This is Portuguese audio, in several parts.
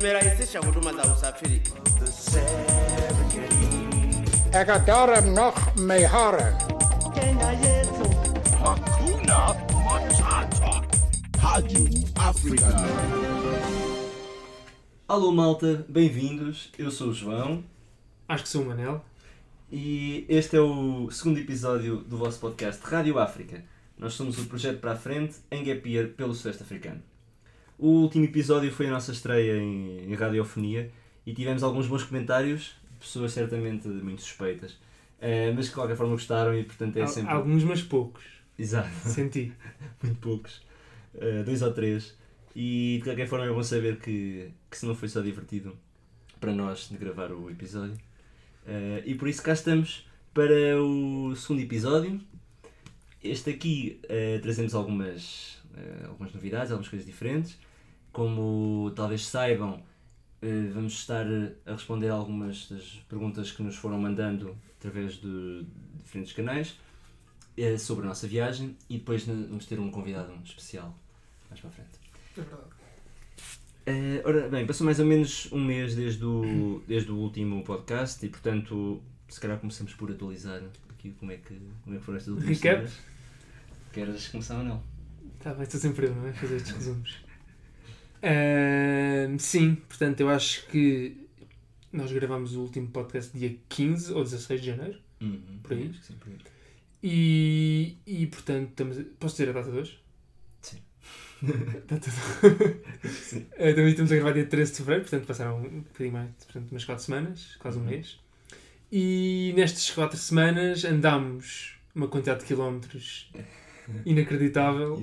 tumerahisisha huduma za usafiri. Noch. Kenya yetu. Hakuna Matata. Rádio África. Alô malta, bem-vindos. Eu sou o João Acho que sou o Manel. e este é o segundo episódio do vosso podcast Rádio África. Nós somos o projeto para a frente em Gap pelo Sudeste Africano. O último episódio foi a nossa estreia em, em radiofonia e tivemos alguns bons comentários, pessoas certamente muito suspeitas, eh, mas que de qualquer forma gostaram e portanto é Al- sempre. Alguns, mas poucos. Exato. Senti. muito poucos, uh, dois ou três, e de qualquer forma é bom saber que, que se não foi só divertido para nós de gravar o episódio. Uh, e por isso cá estamos para o segundo episódio. Este aqui uh, trazemos algumas, uh, algumas novidades, algumas coisas diferentes. Como talvez saibam, uh, vamos estar a responder algumas das perguntas que nos foram mandando através de diferentes canais eh, sobre a nossa viagem e depois vamos ter um convidado especial mais para a frente. É verdade. Eh, ora bem, passou mais ou menos um mês desde o, desde o último podcast e portanto se calhar começamos por atualizar aqui como é que, como é que foram estas últimas Recap? semanas. Queres começar ou não? Tá bem, estou sempre eu, não é? Fazer estes resumos. Ahm, sim, portanto, eu acho que nós gravamos o último podcast dia 15 ou 16 de janeiro. Uhum, Por aí? sim, por aí. E, e portanto, estamos. a- Posso dizer a data de hoje? Sim. Data de... Sim. Eh, também estamos a gravar dia 13 de fevereiro, portanto, passaram um bocadinho mais, portanto, umas 4 semanas, quase um Uhum. mês. E nestas 4 semanas andámos uma quantidade de quilómetros inacreditável.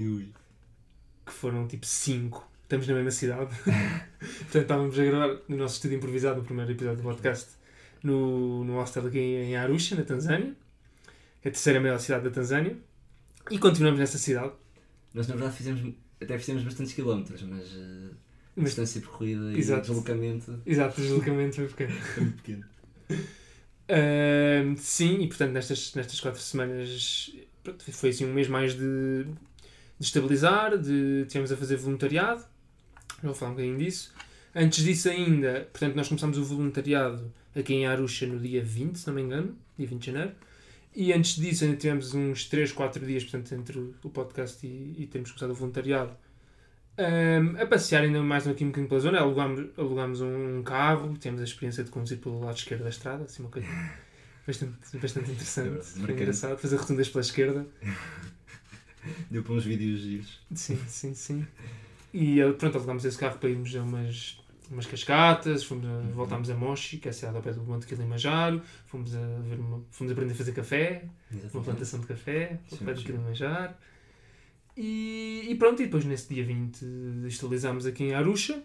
Que foram tipo 5. Estamos na mesma cidade. Portanto, estávamos a gravar no nosso estúdio improvisado no primeiro episódio do podcast no, no hostel aqui em Arusha, na Tanzânia. É a terceira maior cidade da Tanzânia. E continuamos nessa cidade. Nós na verdade fizemos, até fizemos bastantes quilómetros, mas uh, Mas, distância percorrida e Exato. deslocamento exato, deslocamento foi pequeno. é muito pequeno. Ahm, sim, e portanto nestas, nestas quatro semanas pronto, foi assim um mês mais de, de estabilizar, de tivemos a fazer voluntariado, vou falar um bocadinho disso. Antes disso ainda, portanto nós começámos o voluntariado aqui em Arusha no dia 20, se não me engano, dia 20 de janeiro. E antes disso ainda tivemos uns 3, 4 dias, portanto, entre o podcast e, e termos começado o voluntariado, ahm, a passear ainda mais aqui um bocadinho pela zona. Alugámos, alugámos um carro, tivemos a experiência de conduzir pelo lado esquerdo da estrada, assim uma coisa bastante, bastante É interessante. Foi marcante. engraçado, fazer rotundas pela esquerda. Deu para uns vídeos giros. Sim, sim, sim. E eh, pronto, alugámos esse carro para irmos a umas, umas cascatas, fomos a, voltámos a Moshi, que é a cidade ao pé do Monte Kilimanjaro, fomos a, ver uma, fomos aprender a fazer café, uma Exatamente. plantação de café, ao pé do. Kilimanjaro. E, e pronto, e depois nesse dia 20 estabilizámos aqui em Arusha.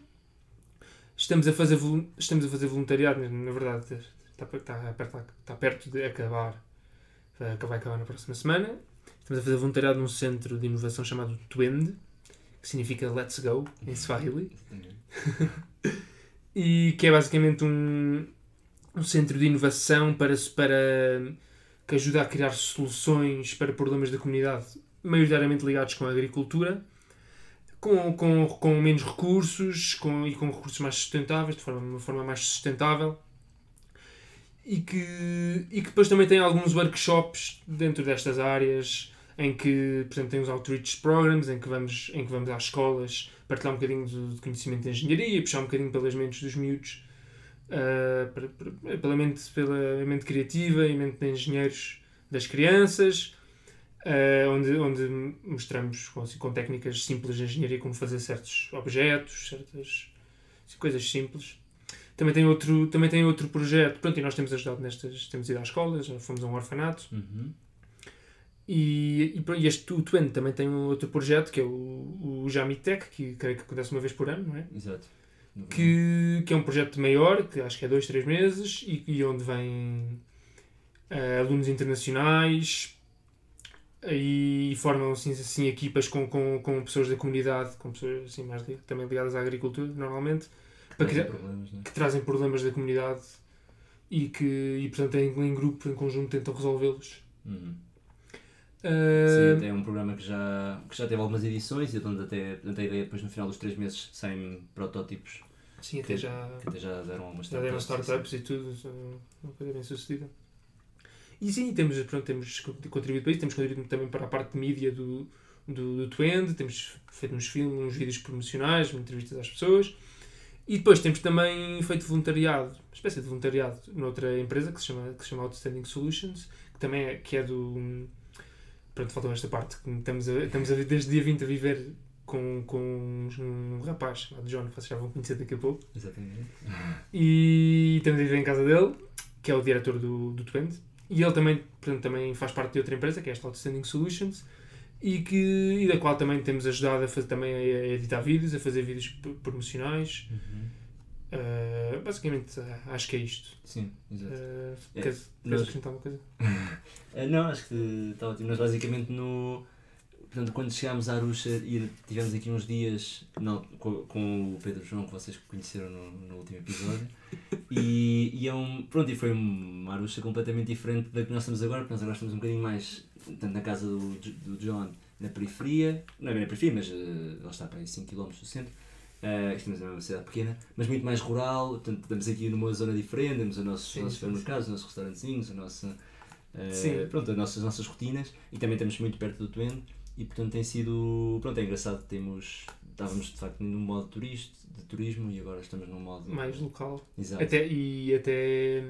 Estamos a fazer, estamos a fazer voluntariado, mas, na verdade está, está, perto, está perto de acabar, vai acabar na próxima semana. Estamos a fazer voluntariado num centro de inovação chamado Twend, que significa Let's Go em Swahili e que é basicamente um, um centro de inovação para, para que ajuda a criar soluções para problemas da comunidade, maioritariamente ligados com a agricultura, com, com, com menos recursos com, e com recursos mais sustentáveis, de forma, uma forma mais sustentável. E que, e que depois também tem alguns workshops dentro destas áreas em que, por exemplo, tem os outreach programs em que vamos, em que vamos às escolas partilhar um bocadinho de, conhecimento de engenharia, puxar um bocadinho pelas mentes dos miúdos, para- pela, mente, pela mente criativa e mente de engenheiros das crianças, ah, onde, onde mostramos com, assim, com técnicas simples de engenharia como fazer certos objetos, certas assim, coisas simples. Também tem outro, também tem outro projeto, pronto, e nós temos ajudado nestas, temos ido à escola, já fomos a um orfanato, Uhum. E, e, pronto, este o Twente também tem um outro projeto que é o, o Jamitech, que creio que acontece uma vez por ano, não é? Exato. Que, que é um projeto maior, que acho que é dois, três meses, e, e onde vêm eh, alunos internacionais e formam assim, assim equipas com, com, com pessoas da comunidade, com pessoas assim, mais também ligadas à agricultura, normalmente, para Trazem criar- problemas, não é? que trazem problemas da comunidade e que, e, portanto, em, em grupo, em conjunto, tentam resolvê-los. Uhum. Eh, Sim, até é um programa que já, que já teve algumas edições e onde até, portanto, a ideia é depois no final dos três meses saem protótipos Sim, até Que- já, que até já deram algumas já deram startups. e tudo, são uma coisa bem sucedida. E sim, temos, pronto, temos contribuído para isso, temos contribuído também para a parte de mídia do, do, do Twend, temos feito uns filmes, uns vídeos promocionais, entrevistas às pessoas. E depois temos também feito voluntariado, uma espécie de voluntariado, noutra empresa que se chama, que se chama Outstanding Solutions, que também é, que é do. Pronto, faltou esta parte, que estamos, a, estamos a, desde dia 20 a viver com, com um, um rapaz chamado John, que vocês já vão conhecer daqui a pouco. Exatamente. E estamos a viver em casa dele, que é o diretor do, do Twend. E ele também, portanto, também faz parte de outra empresa, que é esta Outstanding Solutions, e, que, e da qual também temos ajudado a fazer, também a editar vídeos, a fazer vídeos promocionais. Uhum. Uh, basicamente, uh, acho que é isto. Sim, exato. Uh, É, queres, nós- acrescentar uma coisa? Eh, não, acho que está ótimo. Nós basicamente no. Portanto, quando chegámos à Arusha e tivemos aqui uns dias não, com, com o Pedro João, que vocês conheceram no, no último episódio, e, e, é um, pronto, e foi uma Arusha completamente diferente da que nós estamos agora, porque nós agora estamos um bocadinho mais portanto, na casa do, do John, na periferia, não é bem na periferia, mas uh, ele está para aí 5 km do centro. Uh, estamos numa cidade pequena, mas muito mais rural, portanto, estamos aqui numa zona diferente, temos os nossos, Sim, nossos supermercados, os nossos restaurantezinhos, a nossa, uh, pronto, as nossas, nossas rotinas e também estamos muito perto do Twente e portanto tem sido, pronto, é engraçado, temos, estávamos de facto num modo turista, de turismo e agora estamos num modo Mais local. exato. Até, e até.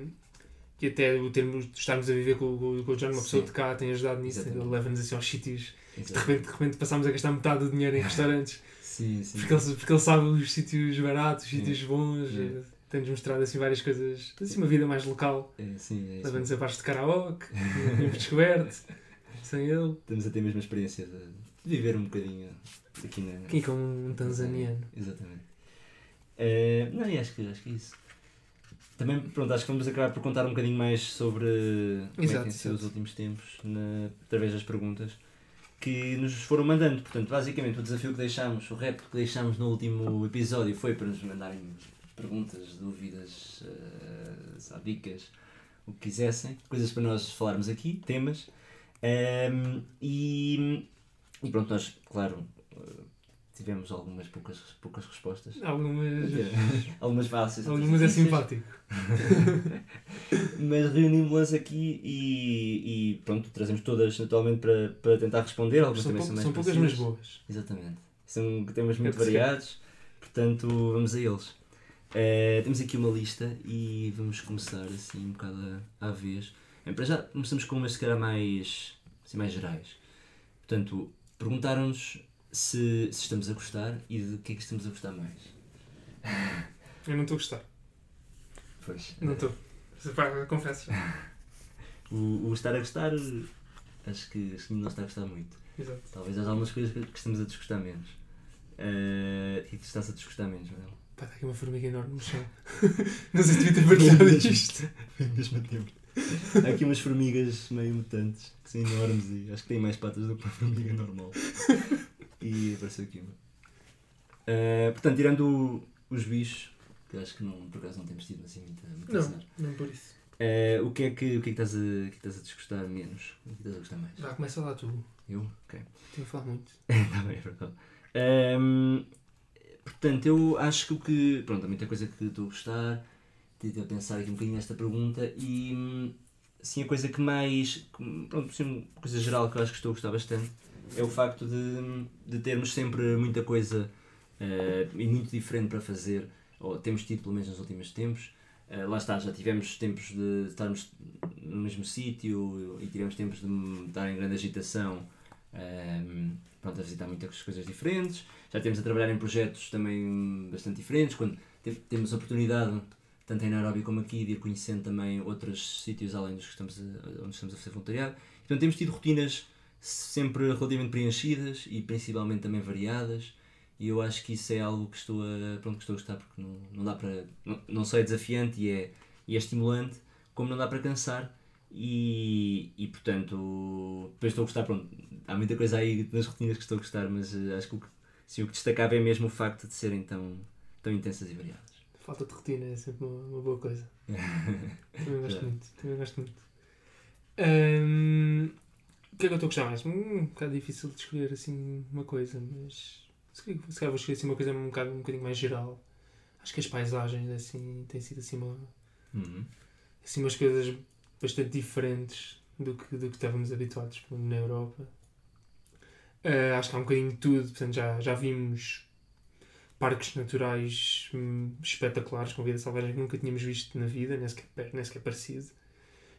E até o termo de estarmos a viver com, com, com o John, uma pessoa Sim. de cá, tem ajudado nisso. Leva-nos assim aos sítios. De repente, de repente passámos a gastar metade do dinheiro em restaurantes. Sim, sim. Porque ele, porque ele sabe os sítios baratos, os sítios bons. Eh, Tem-nos mostrado assim várias coisas. Assim, uma vida mais local. É, sim, é isso. Levando-nos a bares de karaoke, temos descoberto. Sem ele. Estamos a ter a mesma experiência de, viver um bocadinho aqui na. Aqui com um tanzaniano. Exatamente. Eh, não, e acho que, acho que é isso. Também, pronto, acho que vamos acabar por contar um bocadinho mais sobre como é que sido os exato. últimos tempos na- através das perguntas que nos foram mandando. Portanto, basicamente o desafio que deixámos, o repto que deixámos no último episódio foi para nos mandarem perguntas, dúvidas, sabe, dicas, o que quisessem, coisas para nós falarmos aqui, temas. Ehm, e, e pronto, nós, claro, eh, tivemos algumas poucas, poucas respostas. Algumas, Algumas fáceis. algumas é simpático. Mas reunimos-las aqui e, e pronto, trazemos todas naturalmente para, para tentar responder. Algumas São, também são mais são poucas, mas boas. Exatamente. São temas muito É variados, portanto vamos a eles. Eh, temos aqui uma lista e vamos começar assim um bocado à, à vez. Para já começamos com umas se calhar mais, assim, mais gerais. Portanto, perguntaram-nos se, se estamos a gostar e de que é que estamos a gostar mais. Eu não estou a gostar. Pois. Não estou. Confesso. O, o estar a gostar, acho que, acho que não está a gostar muito. Exato. Talvez haja algumas coisas que, estamos a desgostar menos. Eh, e que estás a desgostar menos, não é? Pá, está aqui uma formiga enorme no chão. não sei se devia ter partilhado isto. Ao mesmo tempo. Há aqui umas formigas meio mutantes, que são enormes e acho que têm mais patas do que uma formiga normal. E apareceu aqui uma. Eh, portanto, tirando o- os bichos, que acho que não, por acaso não temos tido assim muita, muita Não, azar. não por isso. Eh, o, que é que, o que é que estás a, que é que estás a desgostar menos? O que é que estás a gostar mais? Já começa lá tu. Eu? Ok. Tenho a falar muito. Está bem, é verdade. Ehm, portanto, eu acho que o que. Pronto, há muita coisa que estou a gostar. Tive a pensar aqui um bocadinho nesta pergunta e. hum, Assim, a coisa que mais. Pronto, assim, uma coisa geral que eu acho que estou a gostar bastante é o facto de, de termos sempre muita coisa eh, e muito diferente para fazer, ou temos tido pelo menos nos últimos tempos. Eh, lá está, já tivemos tempos de estarmos no mesmo sítio e tivemos tempos de estar em grande agitação ehm, pronto, a visitar muitas coisas diferentes. Já temos a trabalhar em projetos também bastante diferentes. Quando te- temos a oportunidade, tanto em Nairobi como aqui, de ir conhecendo também outros sítios além dos que estamos a, onde estamos a fazer voluntariado. Portanto, temos tido rotinas sempre relativamente preenchidas e principalmente também variadas. E eu acho que isso é algo que estou a, pronto, que estou a gostar porque não, não dá para. Não, não só é desafiante e é, e é estimulante, como não dá para cansar. E, e portanto, depois estou a gostar. Pronto, há muita coisa aí nas rotinas que estou a gostar, mas eh, acho que o que, sim, o que destacava é mesmo o facto de serem tão, tão intensas e variadas. Falta de rotina é sempre uma, uma boa coisa. Também gosto muito. Também gosto muito. O que é que eu estou a gostar mais? Hum, um bocado difícil de escolher assim uma coisa, mas se calhar, se calhar vou escolher assim uma coisa um bocado um bocadinho mais geral. acho que as paisagens assim, têm sido assim, uma, Uhum. assim umas coisas bastante diferentes do que, do que estávamos habituados na Europa. Ah, acho que há um bocadinho de tudo, portanto já, já vimos parques naturais hum, espetaculares com vida selvagem que nunca tínhamos visto na vida, nem sequer, nem sequer parecido.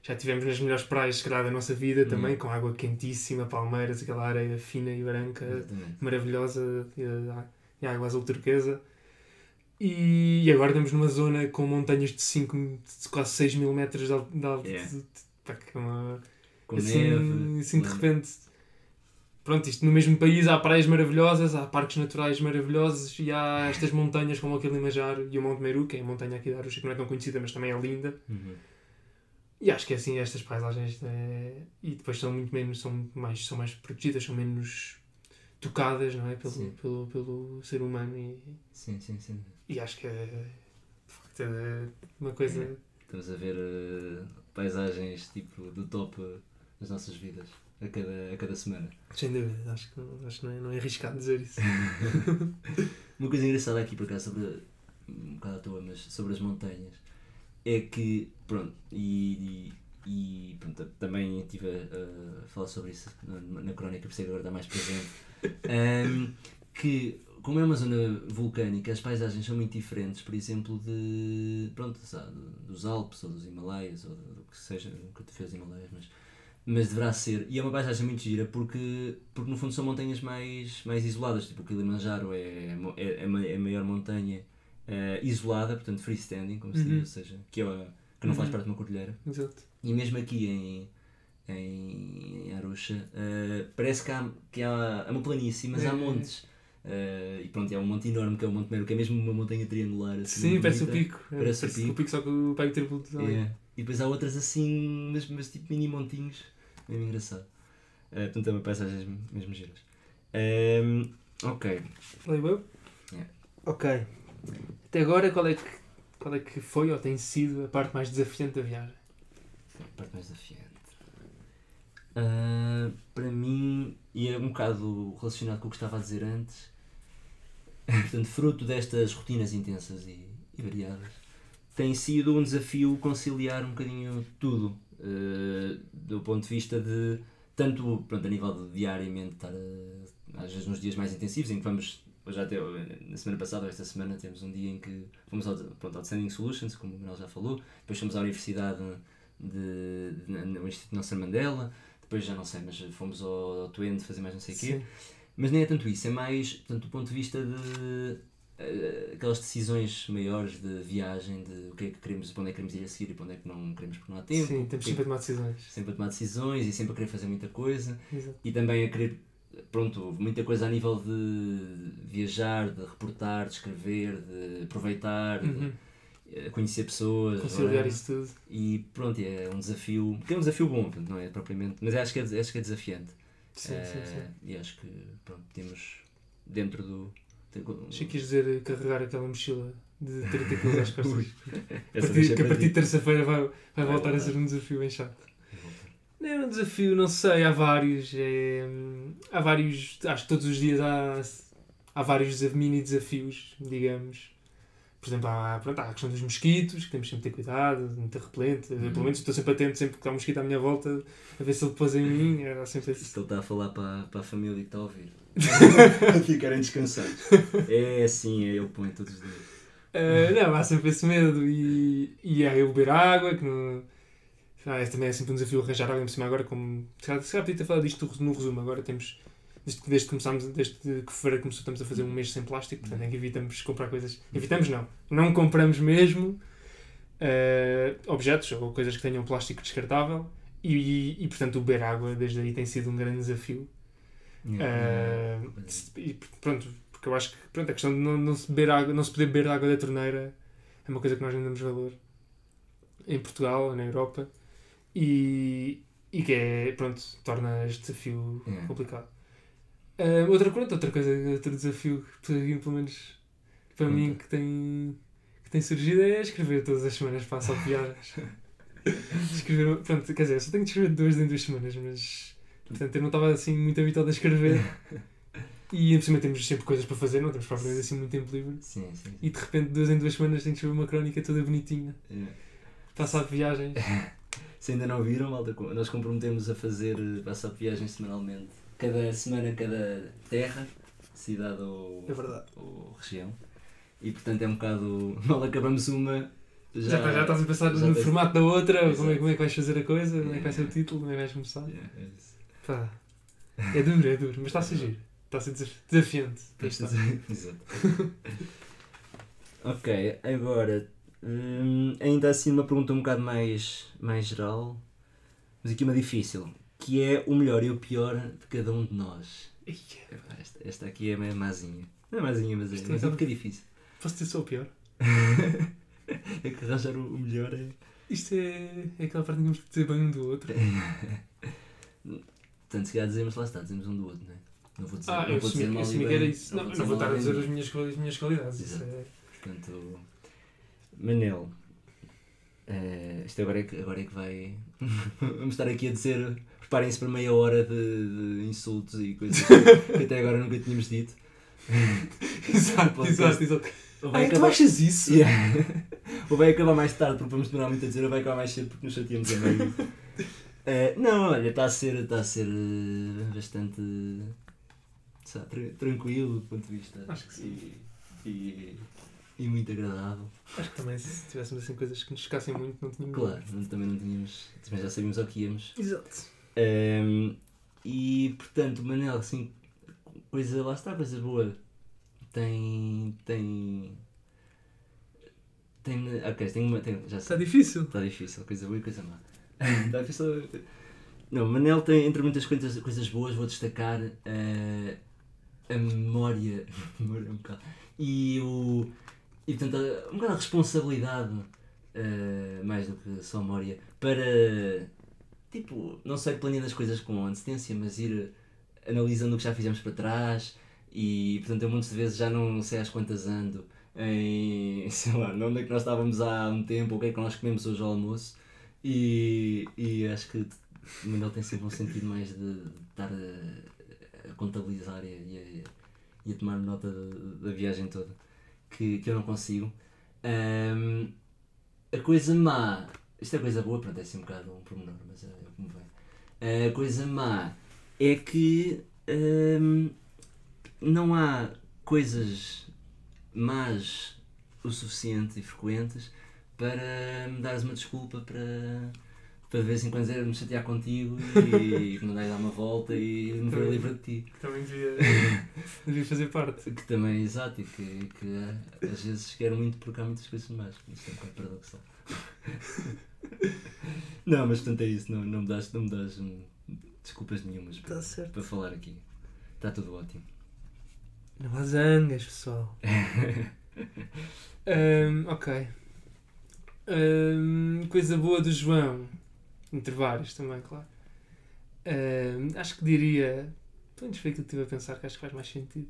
Já tivemos nas melhores praias, se calhar, da nossa vida também, Uhum. com água quentíssima, palmeiras, aquela areia fina e branca, Exatamente. maravilhosa e a, e a água azul turquesa. E, agora estamos numa zona com montanhas de 5, de quase 6 mil metros de al- de altitude. Yeah. É uma, Com assim, neve. assim de repente. Pronto, isto no mesmo país há praias maravilhosas, há parques naturais maravilhosos e há estas montanhas como aquele Kilimanjaro e o Monte Meru, que é a montanha aqui da Arusha, que não é tão conhecida, mas também é linda. Uhum. E acho que é assim, estas paisagens é, e depois são muito menos, são muito mais, são mais protegidas, são menos tocadas, não é? Pelo, Sim. pelo, pelo ser humano e, Sim, sim, sim. e acho que é, de facto, é uma coisa. É. Estamos a ver eh, paisagens tipo do top eh, das nossas vidas a cada, a cada semana. Sem dúvida, acho que, não- acho que não, é, não é arriscado dizer isso. Uma coisa engraçada aqui por acaso sobre um bocado à toa, mas sobre as montanhas é que pronto, e, e, e, pronto, também estive a, a falar sobre isso na, na crónica, por isso é que agora está mais presente. Ahm, que como é uma zona vulcânica, as paisagens são muito diferentes, por exemplo, de pronto, sabe, dos Alpes ou dos Himalaias, ou do que seja, nunca te fez Himalaias, mas mas deverá ser. E é uma paisagem muito gira porque, porque no fundo são montanhas mais, mais isoladas. Tipo o Kilimanjaro é, é, é, ma- é a maior montanha eh, isolada, portanto freestanding, como se diz, Uhum. ou seja, que, é que não faz Uhum. parte de uma cordilheira. Exato. E mesmo aqui em, em, em Arusha, eh, parece que há, que há, há uma planície, mas É, há é. montes. Eh, e pronto, é um monte enorme que é o Monte Mero, que é mesmo uma montanha triangular. Assim, Sim, parece o bonita. pico. Parece o pico. só que o pego triplo de. É. E depois há outras assim, mas, mas tipo mini montinhos, mesmo engraçado. Eh, portanto, é uma paisagem mesmo giras. Ehm, ok. Leio eu? Yeah. Ok. Até agora, qual é, que, qual é que foi ou tem sido a parte mais desafiante da viagem? A parte mais desafiante. Ah, para mim, e é um bocado relacionado com o que estava a dizer antes, portanto, fruto destas rotinas intensas e, e variadas, tem sido um desafio conciliar um bocadinho tudo, ah, do ponto de vista de, tanto pronto, a nível de diariamente estar, a- às vezes nos dias mais intensivos, em que vamos, hoje até, na semana passada ou esta semana, temos um dia em que fomos ao, pronto, ao Descending Solutions, como o Manuel já falou, depois fomos à Universidade de, de, no Instituto Nelson Mandela, depois já não sei, mas fomos ao, ao Twente fazer mais não sei o quê. Mas nem é tanto isso, é mais portanto, do ponto de vista de eh, aquelas decisões maiores de viagem, de o que é que queremos, para onde é que queremos ir a seguir e para onde é que não queremos porque não há tempo. Sim, temos sempre a tomar decisões. sempre a tomar decisões e sempre a querer fazer muita coisa Exato. e também a querer, pronto, muita coisa a nível de viajar, de reportar, de escrever, de aproveitar, de Uhum. eh, conhecer pessoas. Conciliar whatever. isso tudo. E pronto, é um desafio, que é um desafio bom, não é propriamente, mas acho que é, acho que é desafiante. Sim, Eh, sim, sim. E acho que pronto, temos dentro do. Achei que ias dizer carregar aquela mochila de 30 kg às costas. A partir- a partir de terça-feira vai, vai Vai voltar a voltar. ser um desafio bem chato. Não é um desafio, não sei, há vários. é, há vários. Acho que todos os dias há, há vários mini desafios, digamos. Por exemplo, há, pronto, há a questão dos mosquitos, que temos sempre de ter cuidado, de não ter repelente. Uhum. Pelo menos estou sempre atento, sempre que há um mosquito à minha volta, a ver se ele pôs em mim. Era sempre esse. Isto ele está a falar para, para a família que está a ouvir. Ficarem descansados. É assim, é ele põe todos os dias. Uh, não, há sempre esse medo e, e há eu beber água, que não... É, também é sempre um desafio arranjar água em cima agora, como... Se calhar, se calhar podia ter falado disto no resumo, agora temos... Desde que, desde que começámos, desde que fevereiro começou, estamos a fazer um mês sem plástico, portanto é que evitamos comprar coisas... Evitamos não, não compramos mesmo uh, objetos ou coisas que tenham plástico descartável e, e, portanto, o beber água desde aí tem sido um grande desafio. Uh, e pronto, porque eu acho que pronto, a questão de não, não, se beber água, não se poder beber água da torneira é uma coisa que nós não damos valor em Portugal, na Europa e, e que é, pronto, torna este desafio É. complicado. Uh, outra, outra coisa, outro desafio que pelo menos para mim que tem, que tem surgido é escrever todas as semanas para a piadas. escrever, pronto, quer dizer, só tenho de escrever duas em duas semanas, mas portanto eu não estava assim muito habituado a escrever. E em cima temos sempre coisas para fazer, não temos propriamente assim muito tempo livre. Sim, sim. sim. E de repente, duas em duas semanas, tens de ver uma crónica toda bonitinha. É. Passar de viagens. Se ainda não viram, malta, nós comprometemos a fazer eh, passar de viagem semanalmente. Cada semana, cada terra, cidade ou, É ou região. E portanto é um bocado. Mal acabamos uma. Já, já, estás a pensar já no tens- formato da outra, como é, como é que vais fazer a coisa, como é que vai ser o título, como é que vais começar. Yeah, é isso. Pá. É duro, é duro, mas está a ser giro. Está a ser desaf- desafiante. Exato. ok, agora. Hum, ainda assim uma pergunta um bocado mais, mais geral, mas aqui uma difícil. Que é o melhor e o pior de cada um de nós. Epá, Esta, esta aqui é meio mazinha. Não é mazinha, mas é, é mas é um aquela- bocado difícil. Posso ter só o pior? É que arranjar o melhor é. Isto é, é aquela parte que temos que dizer bem um do outro. Portanto, se calhar dizemos, lá está, dizemos um do outro, não é? Não vou dizer, Ah, não eu vou dizer mal e bem. Não, vou não vou estar a dizer as minhas, as minhas qualidades. Isso é... Portanto, Manel, eh, isto agora é que, agora é que vai. Vamos estar aqui a dizer. Preparem-se para meia hora de, de insultos e coisas que até agora nunca tínhamos dito. Exato, exato, exato. Ai, tu acabar- achas isso? Yeah. ou vai acabar mais tarde porque vamos demorar muito a dizer, ou vai acabar mais cedo porque nos chateamos a meio. Eh, não, olha, está a ser, está a ser eh, bastante sabe, tra- tranquilo do ponto de vista. Acho que sim. E, e, muito agradável. Acho que também se tivéssemos assim coisas que nos chocassem muito, não tínhamos. Claro, não- também não tínhamos. Também já sabíamos ao que íamos. Exato. Ehm, e portanto, o Manel, assim, coisa, lá está, coisa boa. Tem. Tem. Tem. Ok, tem uma. Tem, já Está difícil. Está difícil, coisa boa e coisa má. Está difícil. Não, Manel tem, entre muitas coisas, coisas boas, vou destacar eh, a memória. memória um bocado. E o. E portanto, um bocado responsabilidade, eh, mais do que só memória, para. Tipo, não sei, planeando as coisas com antecedência, mas ir analisando o que já fizemos para trás. E portanto, eu muitas vezes já não sei às quantas ando em. sei lá, onde é que nós estávamos há um tempo, o que é que nós comemos hoje ao almoço. E, e acho que o Manuel tem sempre um sentido mais de, de estar a, a contabilizar e a, e a- e a tomar nota da viagem toda, que, que eu não consigo. Ahm, a coisa má, isto é coisa boa, pronto, é assim um bocado um pormenor, mas é, é como vem. A coisa má é que ahm, não há coisas más o suficiente e frequentes para me dares uma desculpa para, para de vez em quando me chatear contigo e que dás dar uma volta e me ver livre de ti. Que também devia, devia fazer parte. Que também exato e que, que eh, às vezes quero muito porque há muitas coisas más. Isto é um bocado paradoxal. não, mas portanto é isso, não, não me das, não me das hum, desculpas nenhumas para, Tá certo. para falar aqui. Está tudo ótimo. Não há zangas, pessoal. Ahm, ok. Ahm, coisa boa do João. Entre vários também, claro. Ahm, acho que diria. Pelo menos foi aquilo que estive a pensar que acho que faz mais sentido.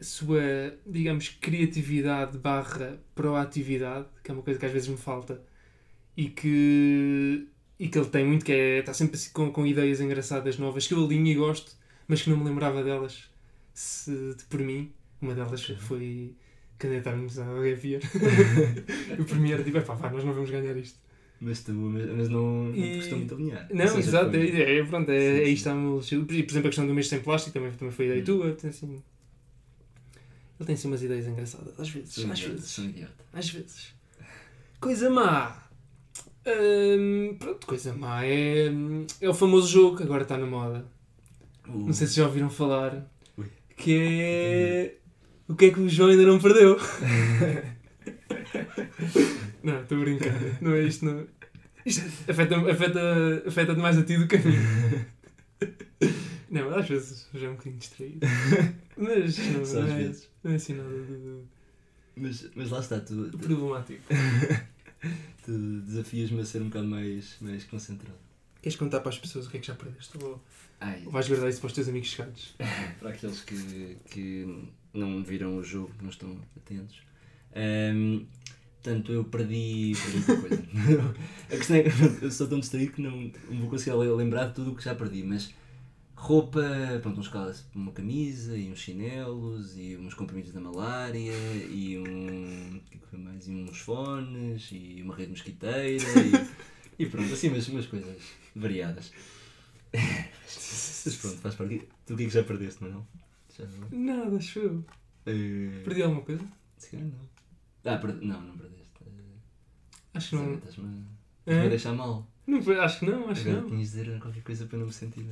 A sua, digamos, criatividade barra proatividade, que é uma coisa que às vezes me falta e que, e que ele tem muito, que é está sempre assim com, com ideias engraçadas novas que eu alinho e gosto, mas que não me lembrava delas se, de- por mim. Uma delas foi candidatarmos ao Gavier. o primeiro, tipo, "Epá, pá, nós não vamos ganhar isto. Mas, tu, mas, não, não te E- custou muito alinhar. Não, seja, exato, foi- é, é, pronto, é, Sim, aí sim. estamos. E, por exemplo, a questão do mês sem plástico também, também foi ideia Hum. tua. Tem, assim, ele tem assim umas ideias engraçadas, às vezes. Sou às idiota, vezes. sou idiota. Às vezes. Coisa má. Hum, pronto, coisa má é, é o famoso jogo que agora está na moda. Uh, Não sei se já ouviram falar. Ui. Que é. O que é que o João ainda não perdeu? não, estou a brincar. Não é isto, não. Isto afeta, afeta, afeta mais a ti do que a mim. Não, às vezes já é um bocadinho distraído. Mas não, Só às não é, vezes. não é assim nada de, Mas, mas lá está, tu, problemático. tu desafias-me a ser um bocado mais, mais concentrado. Queres contar para as pessoas o que é que já perdeste? Ou Ai, ou vais guardar isso para os teus amigos chegados? para aqueles que, que não viram o jogo, não estão atentos. Ahm, portanto, eu perdi, perdi muita coisa. a questão é que eu sou tão distraído que não, não vou conseguir le- lembrar de tudo o que já perdi, mas roupa, pronto, uns calças, uma camisa e uns chinelos e uns comprimidos da malária e um. O que é que foi mais? E uns fones e uma rede mosquiteira e, e pronto, assim umas, umas coisas variadas. Mas pronto, faz parte. Tu o que é que já perdeste, não é? Já não? Nada, acho eu. Eh, Perdi alguma coisa? Se calhar não. Ah, per... não, não perdeste. Acho que não. Estás-me a- É? a deixar mal. não acho que não, acho que Agora não. tinhas de dizer qualquer coisa para não me sentir.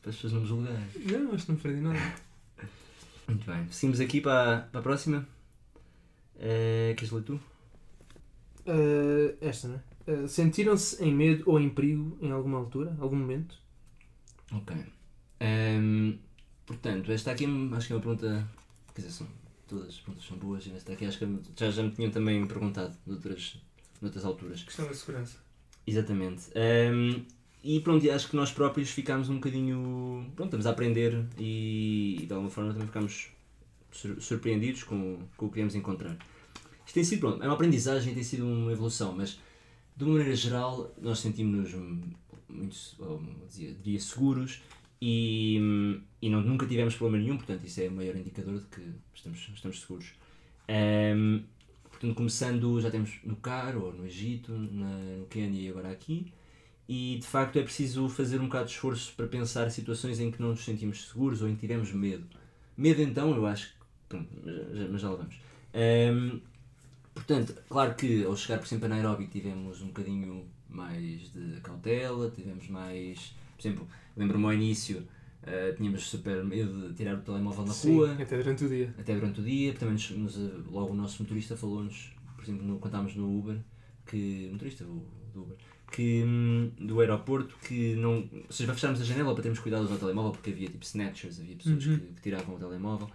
para as pessoas não me julgarem. Não, acho que não perdi nada. Muito bem. Seguimos aqui para, para a próxima. Eh, queres ler tu? Uh, esta, né? Uh, Sentiram-se em medo ou em perigo em alguma altura, algum momento? Ok. Ehm, portanto, esta aqui é- acho que é uma pergunta. Quer dizer, são, todas as perguntas são boas e esta aqui acho que já, já me tinham também perguntado noutras, noutras alturas. Questão da segurança. Exatamente. Ehm, e pronto, acho que nós próprios ficámos um bocadinho. Pronto, estamos a aprender e, e de alguma forma também ficámos sur- surpreendidos com, com o que íamos encontrar. Isto tem sido, pronto, é uma aprendizagem, tem sido uma evolução, mas de uma maneira geral nós sentimos-nos muito, ou, dizia, diria, seguros e, e não, nunca tivemos problema nenhum, portanto isso é o maior indicador de que estamos, estamos seguros. Ehm, portanto, começando, já temos no Cairo, no Egito, na, no Quênia e agora aqui, e de facto é preciso fazer um bocado de esforço para pensar situações em que não nos sentimos seguros ou em que tivemos medo. Medo então, eu acho que. Pronto, mas já, lá vamos. Ehm, portanto, claro que ao chegar por exemplo a Nairobi tivemos um bocadinho mais de cautela, tivemos mais. Por exemplo, lembro-me ao início, eh, tínhamos super medo de tirar o telemóvel na Sim, rua até durante o dia. até durante o dia, também nos, nos, logo o nosso motorista falou-nos, por exemplo, no, quando estávamos no Uber, que. motorista do, do Uber, que hum, do aeroporto que não. Ou seja, para fecharmos a janela para termos cuidado do telemóvel porque havia tipo snatchers, havia pessoas Uhum. que, que tiravam o telemóvel.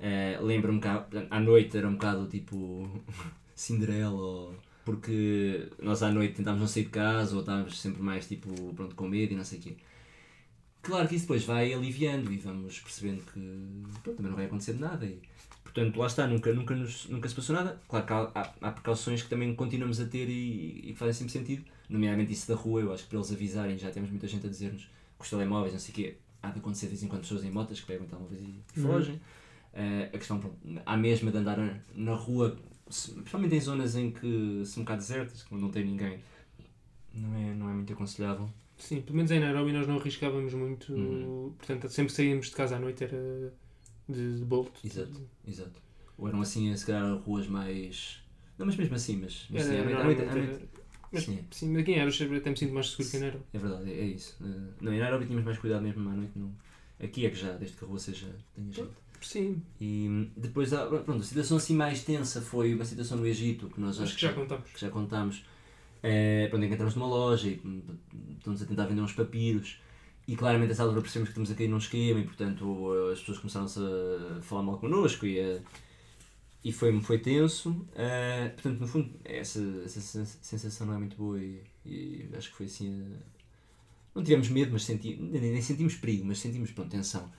Eh, Lembro-me que à, à noite era um bocado tipo Cinderela ou. Porque nós à noite tentávamos não sair de casa ou estávamos sempre mais tipo pronto com medo e não sei o quê. Claro que isso depois vai aliviando e vamos percebendo que pronto, também não vai acontecer nada. E, portanto, lá está, nunca, nunca, nos, nunca se passou nada. Claro que há, há, precauções que também continuamos a ter e, e que fazem sempre sentido. Nomeadamente isso da rua, eu acho que para eles avisarem, já temos muita gente a dizer-nos que os telemóveis, não sei o quê, há de acontecer de vez em quando pessoas em motas que pegam o telemóvel e Uhum. fogem. Eh, a questão, pronto, há mesmo de andar na, na rua, se- principalmente em zonas em que são um bocado desertas, que não tem ninguém, não é, não é muito aconselhável. Sim, pelo menos em Nairobi nós não arriscávamos muito. Uhum. Portanto, sempre que saímos de casa à noite era de, de bolt. Exato, exato. Ou eram assim, se calhar, ruas mais. Não, mas mesmo assim, mas. mas sim, Era, à noite, à noite, à Mas sim, sim, aqui em Eros até me sinto mais seguro que em Nairobi. é verdade, é, é isso. Eh, Não, em Nairobi tínhamos mais cuidado mesmo à noite. Não. Aqui é que já, desde que a rua seja. tenha gente. Sim, E depois, há- pronto, a situação assim mais tensa foi uma situação no Egito, que nós acho que já contamos. que já contámos, é, pronto, entramos numa loja e estamos a tentar vender uns papiros e claramente essa altura percebemos que estamos a cair num esquema e portanto as pessoas começaram-se a falar mal connosco e, a- e foi, foi tenso. Eh, portanto, no fundo, essa, essa sens- sensação não é muito boa e, e acho que foi assim. a- não tivemos medo, mas senti, nem, nem sentimos perigo, mas sentimos pronto, tensão.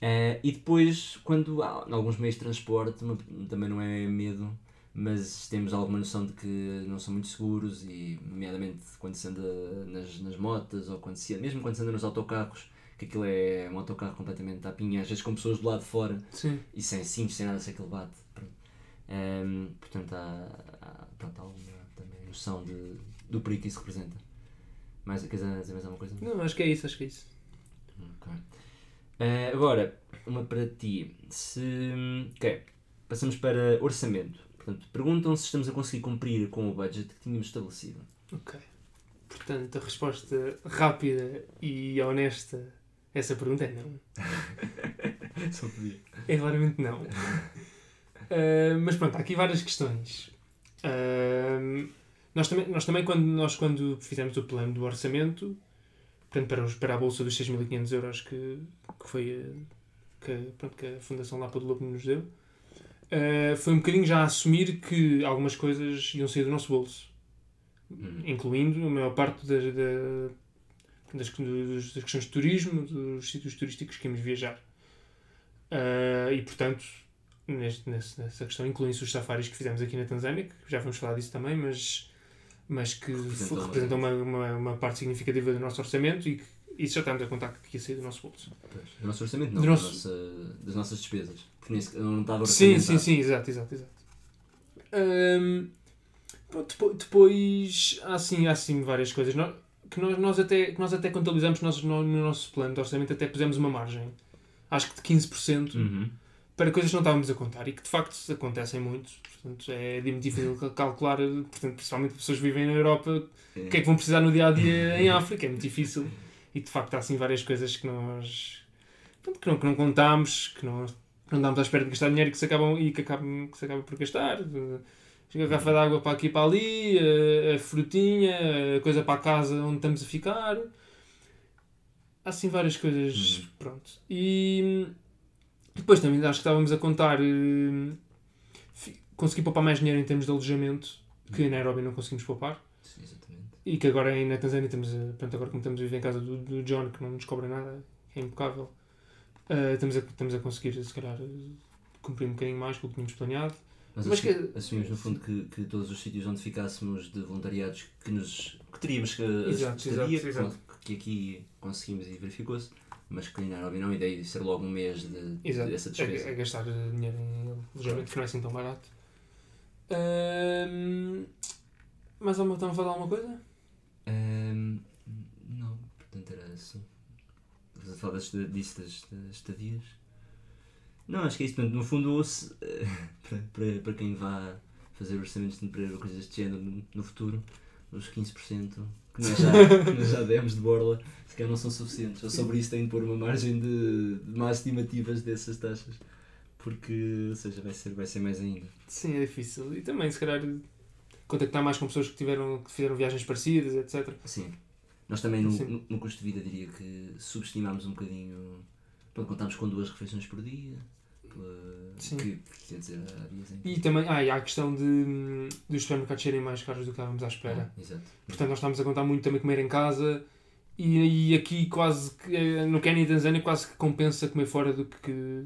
Eh, e depois, quando há alguns meios de transporte, também não é medo, mas temos alguma noção de que não são muito seguros e, nomeadamente, quando se anda nas, nas motas ou quando se, mesmo quando se anda nos autocarros, que aquilo é um autocarro completamente à pinha, às vezes com pessoas do lado de fora Sim. e sem cintos, sem nada, sem aquele bate. Pronto. Ehm, portanto, há, há, pronto, há alguma também noção de, do perigo que isso representa. Mais, queres dizer mais alguma coisa? Não, acho que é isso, acho que é isso. Ok. Eh, agora, uma para ti. Se. Ok. Passamos para orçamento. Portanto, perguntam se estamos a conseguir cumprir com o budget que tínhamos estabelecido. Ok. Portanto, a resposta rápida e honesta a essa pergunta é não. Só podia. É claramente não. Ah, mas pronto, há aqui várias questões. Ah, nós, também, nós também, quando, nós quando fizemos o plano do orçamento, portanto, para, os- para a bolsa dos 6.500 euros que, que foi ah, que, pronto, que a Fundação Lapa do Lobo nos deu, ah, foi um bocadinho já a assumir que algumas coisas iam sair do nosso bolso. Hum. Incluindo a maior parte das, da- das, dos- das questões de turismo, dos sítios turísticos que íamos viajar. Ah, e portanto, neste, nessa questão, incluem-se os safaris que fizemos aqui na Tanzânia, que já vamos falar disso também, mas, mas que Representam representam uma, uma, uma parte significativa do nosso orçamento e que Isso já estamos a contar que ia sair do nosso bolso. Pois, do nosso orçamento não, Do da nosso- nossa- das nossas despesas. Porque nem sequer- não estava Sim, sim, sim, exato, exato, exato. Hum, pronto, depo- depois há assim, há assim várias coisas que nós, nós, até, que nós até contabilizamos nós, no, no nosso plano de orçamento, até pusemos uma margem, acho que de 15%, Uhum. para coisas que não estávamos a contar e que de facto acontecem muito. Portanto, é muito difícil cal- calcular, portanto, principalmente pessoas que vivem na Europa, o que é que vão precisar no dia a dia em África, é muito difícil. E de facto há assim várias coisas que nós que não, que não contámos, que não, que não damos à espera de gastar dinheiro que se acabam, e que acabam, que se acaba por gastar. Chega a garrafa de água para aqui e para ali, a, a frutinha, a coisa para a casa onde estamos a ficar. Há assim várias coisas. Uhum. Pronto. E depois também acho que estávamos a contar. eh, Consegui poupar mais dinheiro em termos de alojamento que em Nairobi não conseguimos poupar. Sim, exatamente. E que agora aí na Tanzânia temos, eh, pronto, agora como estamos a viver em casa do, do John, que não nos cobra nada, é impecável, eh, estamos, a, estamos a conseguir, se calhar, eh, cumprir um bocadinho mais com o que tínhamos planeado. Mas assu- que- assumimos no fundo que, que todos os sítios onde ficássemos de voluntariados que, nos, que teríamos que Exato, estadia, exato, exato. pronto, que aqui conseguimos e verificou-se, mas que Nairobi não, e daí ser logo um mês de, Exato. dessa despesa. é gastar dinheiro em alojamento que não é assim tão barato. Ahm, mas estão a falar alguma coisa? Ahm, não, portanto era assim. Estás a falar das, disso das, das estadias? Não, acho que é isso. Portanto, no fundo, se, eh, para, para, para quem vá fazer orçamentos de emprego ou coisas deste género no, no futuro, os 15% que nós, já, que nós já demos de borla, se calhar não são suficientes. Eu sobre isso tenho de pôr uma margem de, de más estimativas dessas taxas. Porque, ou seja, vai ser, vai ser mais ainda. Sim, é difícil. E também, se calhar, contactar mais com pessoas que, tiveram, que fizeram viagens parecidas, etc. Sim. Nós também no, no, no custo de vida diria que subestimámos um bocadinho. Pronto, contámos com duas refeições por dia. Sim. Que, quer dizer. E também ah, e há a questão de, dos supermercados serem mais caros do que estávamos à espera. Ah, exato. Portanto, nós estamos a contar muito também comer em casa e, e aqui quase que, eh, no Quênia e Tanzânia quase que compensa comer fora do que,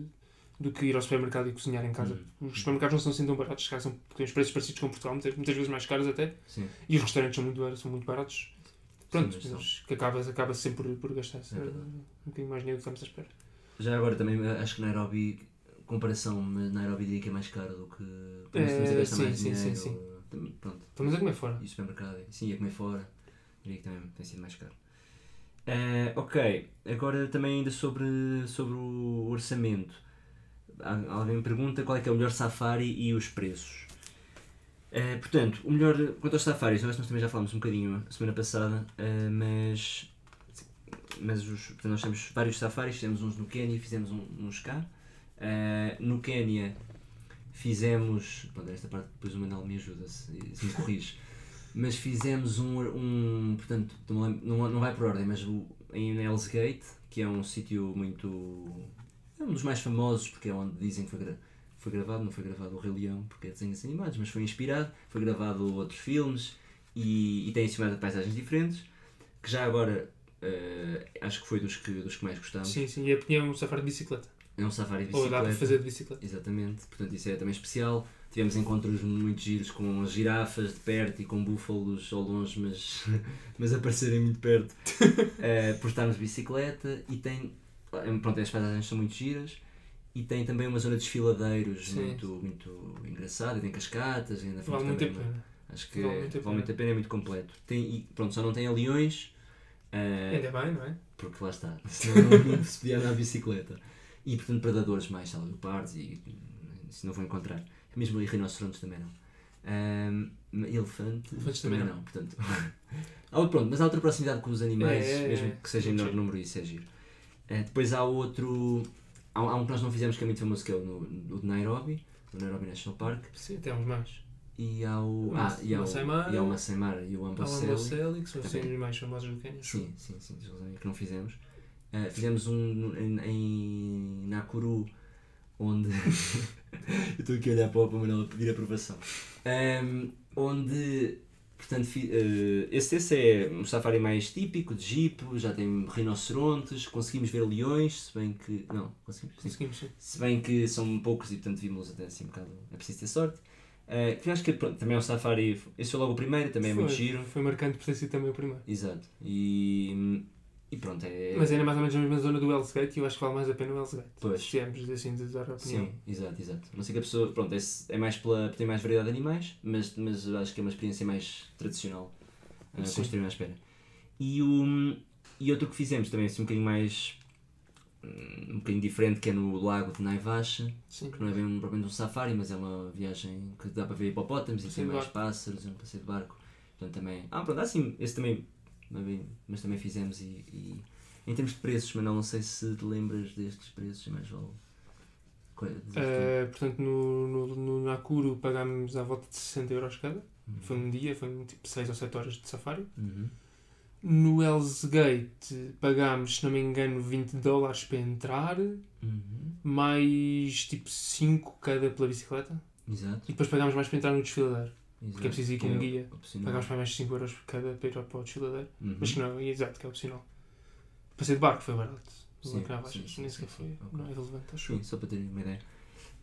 do que ir ao supermercado e cozinhar em casa. Hum. Os supermercados não são assim tão baratos, são, têm os preços parecidos com Portugal, muitas, muitas vezes mais caros até, Sim. e os restaurantes são muito, baratos- são muito baratos. Pronto, são. mas que acaba, acaba sempre por, por gastar É verdade. um bocadinho mais dinheiro do que estamos à espera. Já agora também eh, acho que Nairobi, comparação, Nairobi diria que é mais caro do que. Eh, gastar sim, mais sim, sim, dinheiro. sim. Também, pronto. Estamos a comer fora. E o supermercado, sim, a comer fora, diria que também tem sido mais caro. Eh, ok, agora também ainda sobre, sobre o orçamento. Alguém me pergunta qual é que é o melhor safari e os preços. Eh, portanto, o melhor, quanto aos safaris, nós também já falámos um bocadinho semana passada, eh, mas, mas os, portanto, nós temos vários safaris, fizemos uns no Quénia, fizemos um, uns cá. Eh, no Quénia fizemos, pronto, esta parte depois o Manuel me ajuda se, se me corrige, mas fizemos um, um portanto, não, não vai por ordem, mas o, em Hell's Gate, que é um sítio muito, é um dos mais famosos, porque é onde dizem que foi, gra- foi gravado, não foi gravado o Rei Leão, porque é desenhos animados, mas foi inspirado, foi gravado outros filmes, e, e tem de paisagens diferentes, que já agora, eh, acho que foi dos que, dos que mais gostámos, Sim, sim, e é um safari de bicicleta. é um safari de Ou dá bicicleta. para fazer de bicicleta. Exatamente, portanto isso é também especial. Tivemos encontros muito giros com as girafas de perto e com búfalos ao longe, mas, mas aparecerem muito perto eh, por estarmos de bicicleta. E tem, pronto, as paisagens são muito giras e tem também uma zona de desfiladeiros Sim. muito, muito engraçada. Tem cascatas, ainda Vale muito a pena. Acho que Vale muito a vale muito a pena, é muito completo. Tem, e, pronto, só não tem a leões. eh, Ainda bem, não é? porque lá está, senão não, não se podia andar de bicicleta. E portanto, predadores mais, sabe, leopardos e isso não vou encontrar. Mesmo aí rinocerontes também não. Ahm, elefante Elefantes também, também não. portanto. há outro- pronto, mas há outra proximidade com os animais, É, é, mesmo é. que seja em menor número, isso é giro. Eh, depois há outro. Há, há um que nós não fizemos que é muito famoso, que é o, no, o de Nairobi, o Nairobi National Park. Sim, temos mais. E há o. O Ah, e há o, Masai Mara. e há o Masai Mara e o. Amboseli, que são Também. os mais famosos do Quênia. Sim, sim, sim, que não fizemos. Ah, fizemos um em, em Nakuru, onde. Eu estou aqui a olhar para o Manuel a pedir aprovação. Ahm, onde. Portanto, eh, esse, esse é um safari mais típico, de jeep, já tem rinocerontes, conseguimos ver leões, se bem que. Não, conseguimos? Sim. Conseguimos, sim. Se bem que são poucos e portanto vimos até assim um bocado. É preciso ter sorte. Que eu acho que pronto, também é um safari. Esse foi logo o primeiro, também é muito Foi- giro. Foi marcante por ter sido também o primeiro. Exato. E, e pronto, é. Mas ainda mais ou menos na mesma zona do Hell's Gate e eu acho que vale mais a pena o Hell's Gate. Pois. Se tivermos assim de dar a opinião. Sim, exato, exato. Não sei que a pessoa, pronto, é, é mais pela, tem mais variedade de animais, mas, mas acho que é uma experiência mais tradicional uh, Sim. construir à espera. E, o, e outro que fizemos também, assim, um bocadinho mais. hum, um bocadinho diferente, que é no lago de Naivache, Sim. que não é bem um, propriamente um safari, mas é uma viagem que dá para ver hipopótamos e tem mais barco. pássaros, um passeio de barco. Portanto, também. Ah, pronto, assim, esse também. Também- Mas também fizemos e. e- em termos de preços, mas não, sei se te lembras destes preços, é dizer tu. Uh, portanto, no, no, no Nakuru pagámos à volta de 60 euros cada. Foi um dia, foi tipo 6 ou 7 horas de safari. Uhum. No Hell's Gate pagámos, se não me engano, 20 dólares para entrar, Uhum. mais tipo 5 cada pela bicicleta. Exato. E depois pagámos mais para entrar no desfiladeiro. Exato. Porque é preciso ir com um guia. Pagámos para mais 5 euros por cada para ir para o desfiladeiro. Uhum. Mas que não, é exato, que é opcional. Passeio de barco foi barato. Sim, Não Caravaggio, sim, sim, nem sim, sequer foi. sim, ok. Não é relevante, acho. Sim, só para terem uma ideia.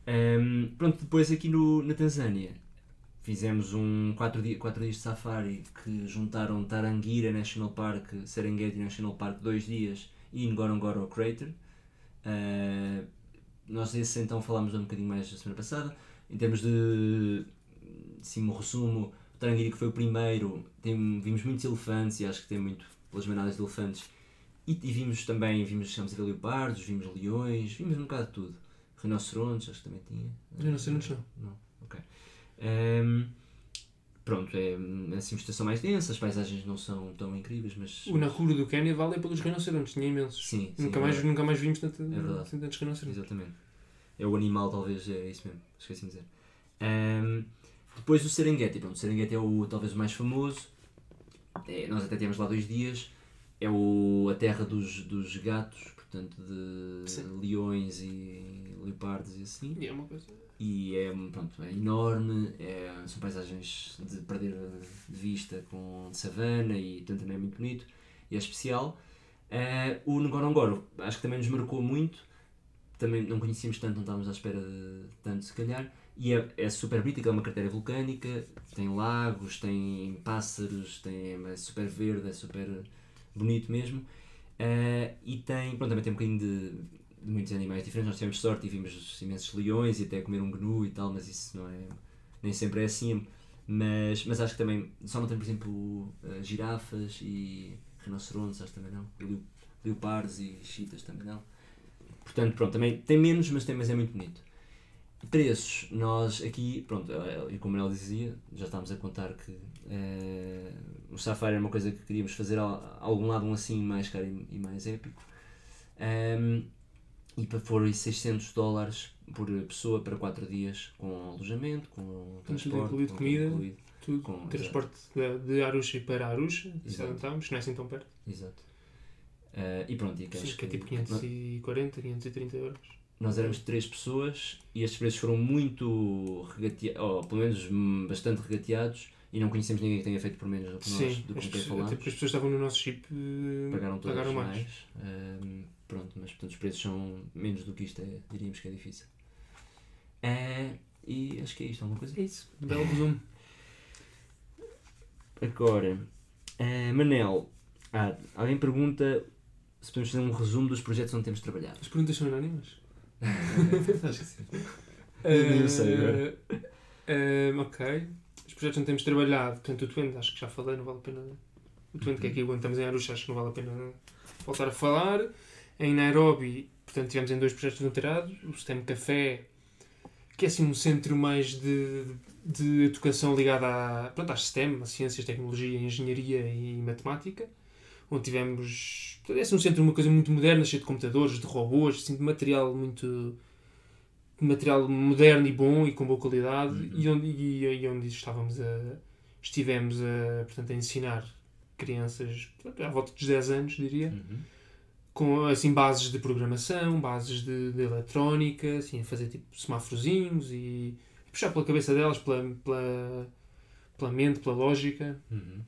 Ahm, pronto, depois aqui no, na Tanzânia fizemos um 4 dias, quatro dias de safari que juntaram Tarangira National Park, Serengeti National Park, dois dias e Ngorongoro Crater. Ah, nós desse então falámos um bocadinho mais na semana passada. Em termos de sim, um resumo, o Tarangira que foi o primeiro, tem, vimos muitos elefantes e acho que tem muito pelas manadas de elefantes. E, e vimos também, vimos, chegamos a ver leopardos, vimos leões, vimos um bocado de tudo. Rinocerontes, acho que também tinha. Rinocerontes não. Não, ok. Ehm, pronto, é assim uma estação mais densa, as paisagens não são tão incríveis, mas. O Nakuru do Quênia vale é pelos rinocerontes, tinha imensos. Sim, sim. nunca, é mais, verdade. nunca mais vimos tanto, verdade. assim, tantos rinocerontes. Exatamente. É o animal, talvez, é isso mesmo, esqueci-me de dizer. Ehm, depois o Serengeti, pronto, o Serengeti é o talvez o mais famoso. É, nós até temos lá dois dias. É o, a terra dos, dos gatos, portanto, de Sim. leões e leopardos e assim. E é uma coisa. e é, pronto, é enorme, é, são paisagens de perder de vista com savana e portanto também é muito bonito e é especial. Eh, o Ngorongoro acho que também nos marcou muito, também não conhecíamos tanto, não estávamos à espera de tanto se calhar, e é, é super bonito, é uma cratera vulcânica, tem lagos, tem pássaros, tem, é super verde, é super bonito mesmo. Eh, e tem, pronto, também tem um bocadinho de, de muitos animais diferentes. Nós tivemos sorte e vimos imensos leões e até comer um gnu e tal, mas isso não é. nem sempre é assim. Mas, mas acho que também. Só não tem, por exemplo, eh, girafas e rinocerontes, acho que também não. Leo- leopardos e chitas também não. Portanto, pronto, também tem menos, mas, tem, mas é muito bonito. Preços, nós aqui, pronto, eh, e como ele dizia, já estávamos a contar que eh, o Safari era uma coisa que queríamos fazer a, algum lado um assim mais caro e, e mais épico. Ehm, e para foram 600 dólares por pessoa para 4 dias com alojamento, com transporte, incluído com comida. incluído. Tudo. Com- Transporte de, de Arusha para Arusha, estamos, não é assim tão perto. Exato. Eh, e pronto, e que Sim, que é tipo nós, 540, 530 euros. Nós éramos 3 pessoas e estes preços foram muito regateados, ou pelo menos bastante regateados e não conhecemos ninguém que tenha feito por menos do que nós, Sim, do que quem falámos. até porque as pessoas estavam no nosso chip eh, pagaram todas pagaram mais. mais. Ahm, pronto, mas portanto, os preços são menos do que isto, é, diríamos que é difícil. É, e acho que é isto, alguma coisa? É isso, um belo resumo. Agora, eh, Manel, ah, alguém pergunta se podemos fazer um resumo dos projetos onde temos trabalhado. As perguntas são anónimas? Acho que sim. Nem eu sei agora. Eh, ok. Os projetos onde temos trabalhado, portanto, o Twente, acho que já falei, não vale a pena. O Twente, que é aqui estamos em Arusha, acho que não vale a pena voltar a falar. Em Nairobi, portanto, tivemos em dois projetos de voluntariado: o STEM Café, que é assim um centro mais de, de educação ligada à, pronto, às STEM, a ciências, tecnologia, engenharia e matemática. Onde tivemos. É assim um centro, uma coisa muito moderna, cheio de computadores, de robôs, assim, de material muito de material moderno e bom e com boa qualidade Uhum. e, onde, e, e onde estávamos a estivemos a, portanto, a ensinar crianças portanto, à volta dos 10 anos diria Uhum. com assim bases de programação bases de, de eletrónica assim a fazer tipo semáforozinhos e, e puxar pela cabeça delas pela, pela, pela mente pela lógica Uhum.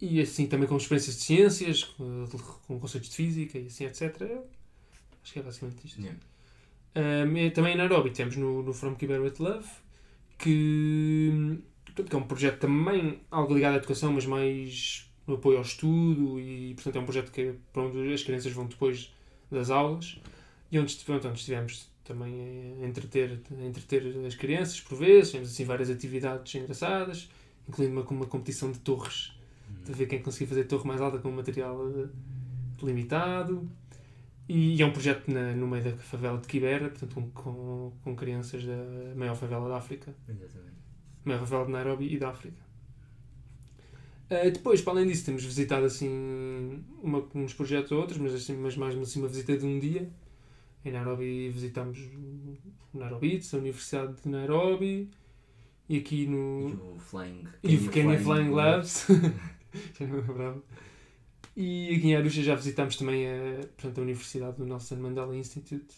E assim também com experiências de ciências com, conceitos de física e assim etc acho que é basicamente isto. Yeah. Um, também em Nairobi temos no, no From Kiber with Love, que, que é um projeto também algo ligado à educação, mas mais no apoio ao estudo e, portanto, é um projeto que, para onde as crianças vão depois das aulas. E onde, pronto, onde estivemos também a entreter, a entreter as crianças, por vezes, temos assim várias atividades engraçadas, incluindo uma, uma competição de torres, de ver quem conseguir fazer a torre mais alta com um material eh, limitado. E é um projeto na- no meio da favela de Kibera, portanto, com, com, com crianças da maior favela da África, Exatamente. maior favela de Nairobi e da África. Eh, depois, para além disso, temos visitado assim uma, uns projetos ou outros, mas, assim, mas mais assim, uma visita de um dia. Em Nairobi visitamos o Nairobi, a Universidade de Nairobi e aqui E no. o Flying. E o Kenya Flying Labs. já não lembrava. E aqui em Arusha já visitámos também a, portanto, a Universidade do Nelson Mandela Institute.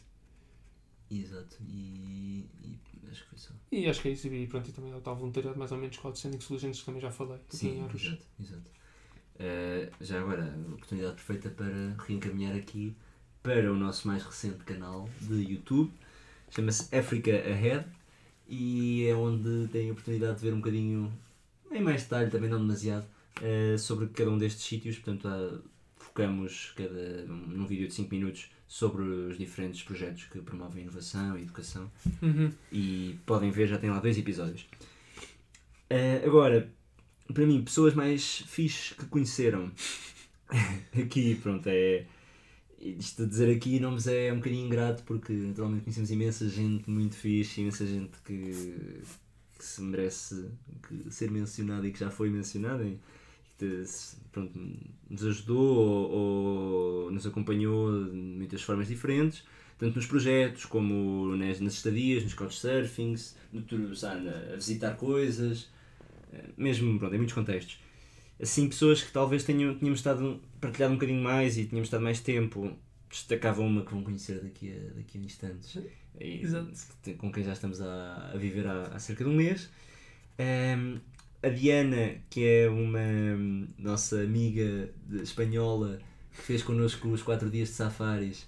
Exato. E, e acho que foi só. E acho que é isso. E pronto, e também o tal voluntariado mais ou menos com a Outstanding Solutions que também já falei. Aqui em Sim, Arusha. exato. exato. Eh, já agora, oportunidade perfeita para reencaminhar aqui para o nosso mais recente canal de YouTube. Chama-se Africa Ahead e é onde tem a oportunidade de ver um bocadinho, em mais detalhe, também não demasiado, eh, sobre cada um destes sítios. Portanto, há- focamos cada, num vídeo de 5 minutos sobre os diferentes projetos que promovem inovação e educação Uhum. e podem ver, já tem lá dois episódios. Eh, agora, para mim, pessoas mais fixes que conheceram aqui, pronto, é. Isto de dizer aqui nomes é um bocadinho ingrato porque naturalmente conhecemos imensa gente muito fixe, imensa gente que, que se merece que- ser mencionada e que já foi mencionada e que pronto, nos ajudou ou, ou nos acompanhou de muitas formas diferentes tanto nos projetos como nas, nas estadias, nos couchsurfings, no a visitar coisas, eh, mesmo pronto, em muitos contextos. Assim, pessoas que talvez tenham, tínhamos estado partilhado um bocadinho mais e tínhamos estado mais tempo, destacava uma que vão conhecer daqui a, daqui a instantes, e, Exato. com quem já estamos a, a viver há, há cerca de um mês. Ehm, a Diana, que é uma hum, nossa amiga espanhola, que fez connosco os 4 dias de safaris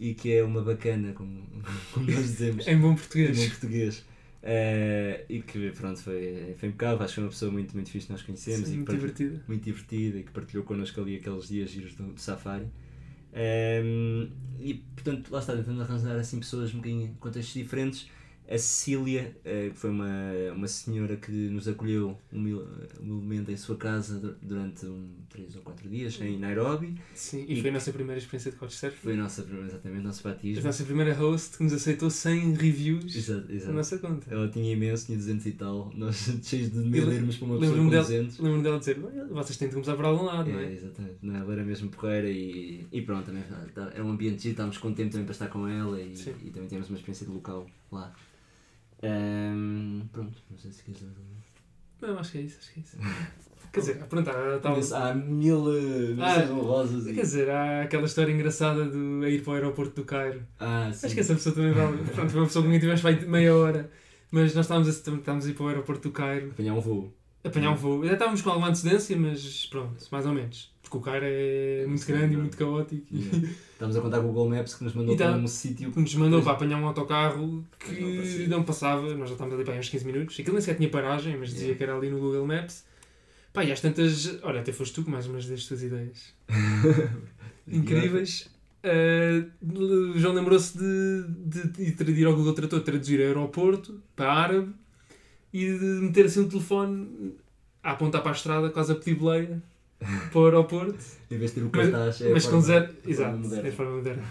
e que é uma bacana, como, como nós dizemos Em bom em português. bom português. Eh, e que pronto, foi, foi impecável, acho que foi uma pessoa muito, muito fixe que nós conhecemos Sim, e muito divertida. muito divertida e que partilhou connosco ali aqueles dias giros do, do safari. Ehm, e portanto, lá está, tentando arranjar assim pessoas um bocadinho em contextos diferentes. A Cecília, eh, que foi uma, uma senhora que nos acolheu humil- humildemente em sua casa du- durante um, três ou quatro dias em Nairobi. Sim, e E- foi a nossa primeira experiência de couchsurfing. Foi a nossa, primeira- exatamente, o nosso A batismo. nossa primeira host que nos aceitou sem reviews Exato, na exato. nossa conta. Ela tinha imenso, tinha 200 e tal. Nós cheios de medo de irmos para uma pessoa Lembro-me com dela, 200. lembro dela dizer: "Olha, vocês têm de começar por algum lado, não É, é? exatamente. Não, ela era mesmo porreira e, e pronto, também tá- é um ambiente giro, estávamos com tempo também para estar com ela e, e também temos uma experiência de local lá. Ahm, pronto, não sei se queres Não, acho que é isso, acho que é isso. Quer dizer, pronto, há, tal- Há mil eh, Ah, menções honrosas e... quer dizer, há aquela história engraçada de ir para o aeroporto do Cairo. Ah, sim. Acho que essa pessoa também vale. Pronto, foi uma pessoa quem tivemos feito meia hora. Mas nós estávamos a, estávamos a ir para o aeroporto do Cairo, Apanhar um voo. Apanhar um voo. Já estávamos com alguma antecedência, mas pronto, mais ou menos. Porque o Cairo é muito Sim, grande e muito caótico. Yeah. Estamos a contar com o Google Maps que nos mandou tá- para um sítio que nos mandou para apanhar um autocarro Mas não que parecia. não passava, nós já estávamos ali para uns 15 minutos, aquilo nem sequer tinha paragem, mas dizia Yeah. que era ali no Google Maps. Pá, e às tantas, olha, até foste tu com mais umas das tuas ideias incríveis. O João lembrou-se de, de, de ir ao Google Trator traduzir aeroporto para árabe e de meter assim um telefone a apontar para a estrada, quase a pedir boleia para o aeroporto. Em vez de ter o Mas- cartaz, é mas com forma- zero. a forma Exato, moderna. é forma moderna.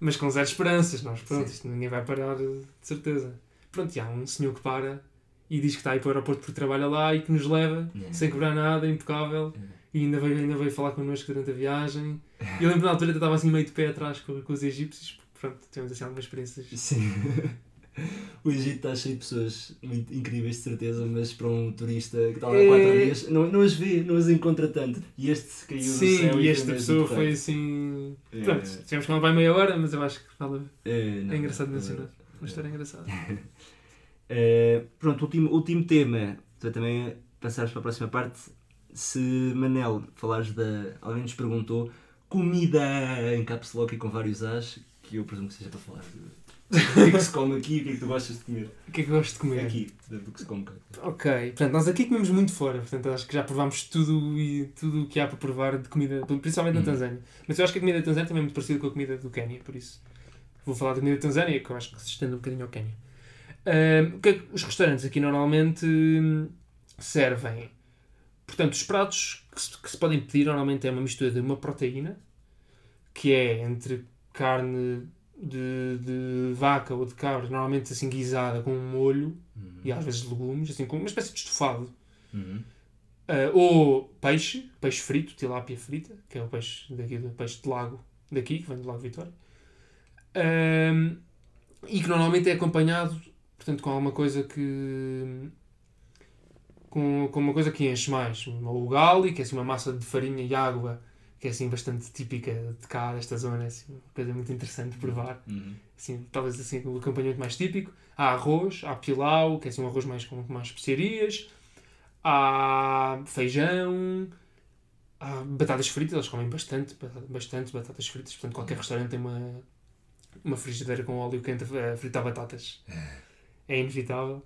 Mas com zero esperanças, nós, pronto, isto ninguém vai parar, de certeza. Pronto, e há um senhor que para e diz que está aí para o aeroporto porque trabalha lá e que nos leva, Yeah. sem cobrar nada, impecável. Yeah. E ainda veio, ainda veio falar connosco durante a viagem. E eu lembro na altura que eu estava assim meio de pé atrás com, com os egípcios, pronto, tivemos assim algumas experiências. Sim. O Egito está cheio de pessoas muito incríveis, de certeza, mas para um turista que está lá há É. 4 dias, não, não as vê, não as encontra tanto. E este caiu Sim, céu e esta pessoa foi assim. É. Pronto, tivemos com ela vai meia hora, mas eu acho que vale. É, não, É engraçado é, mencionar. Uma história engraçada. É, pronto, último, último tema. Para também passarmos para a próxima parte. Se Manel falares da. Alguém nos perguntou comida em caps lock e com vários As, que eu presumo que seja para falar de O que é que se come aqui e o que é que tu gostas de comer? O que é que gosto de comer? Aqui, do que se come. Ok, portanto, nós aqui comemos muito fora, portanto, acho que já provámos tudo e tudo o que há para provar de comida, principalmente na Uhum. Tanzânia. Mas eu acho que a comida da Tanzânia também é muito parecida com a comida do Quénia, por isso vou falar da comida da Tanzânia, que eu acho que se estende um bocadinho ao Quénia. O que é que os restaurantes aqui normalmente hum, servem? Portanto, os pratos que se, que se podem pedir normalmente é uma mistura de uma proteína, que é entre carne de, de vaca ou de cabra, normalmente assim guisada com um molho Uhum. e às vezes legumes, assim como uma espécie de estofado. Uhum. Ah, ou peixe, peixe frito, tilápia frita, que é o peixe daqui do peixe de lago daqui, que vem do Lago Vitória. Ahm, e que normalmente é acompanhado, portanto, com alguma coisa que. com, com uma coisa que enche mais. Ou o gali, que é assim uma massa de farinha e água, que é assim bastante típica de cá, desta zona, é assim, uma coisa muito interessante de provar Uhum. assim, talvez assim o acompanhamento mais típico. Há arroz, há pilau, que é assim um arroz mais com mais especiarias. Há feijão, há batatas fritas, eles comem bastante, bastante batatas fritas. Portanto, qualquer restaurante tem uma, uma frigideira com óleo quente a fritar batatas. É inevitável.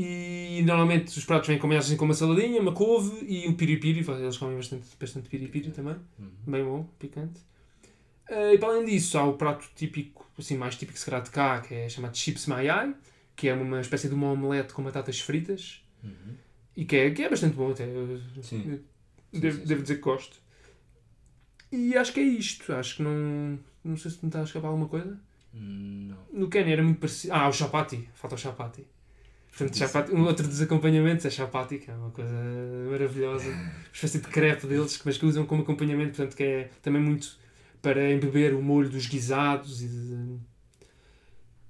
E normalmente os pratos vêm acompanhados assim com uma saladinha, uma couve e um piripiri. Eles comem bastante, bastante piripiri também. Uhum. Bem bom, picante. Eh, e para além disso, há o prato típico, assim, mais típico se calhar de cá, que é chamado chips mayai, que é uma espécie de uma omelete com batatas fritas Uhum. e que é, que é bastante bom até. Eu Sim. devo, sim, devo dizer que gosto. E acho que é isto. Acho que não. Não sei se me está a escapar alguma coisa. Hum, Não. No Quênia era muito parecido. Ah, o chapati. Falta o chapati. Portanto, chapati, um outro dos acompanhamentos é chapati, que é uma coisa maravilhosa. Uma espécie de crepe deles, mas que usam como acompanhamento, portanto, que é também muito para embeber o molho dos guisados e, de-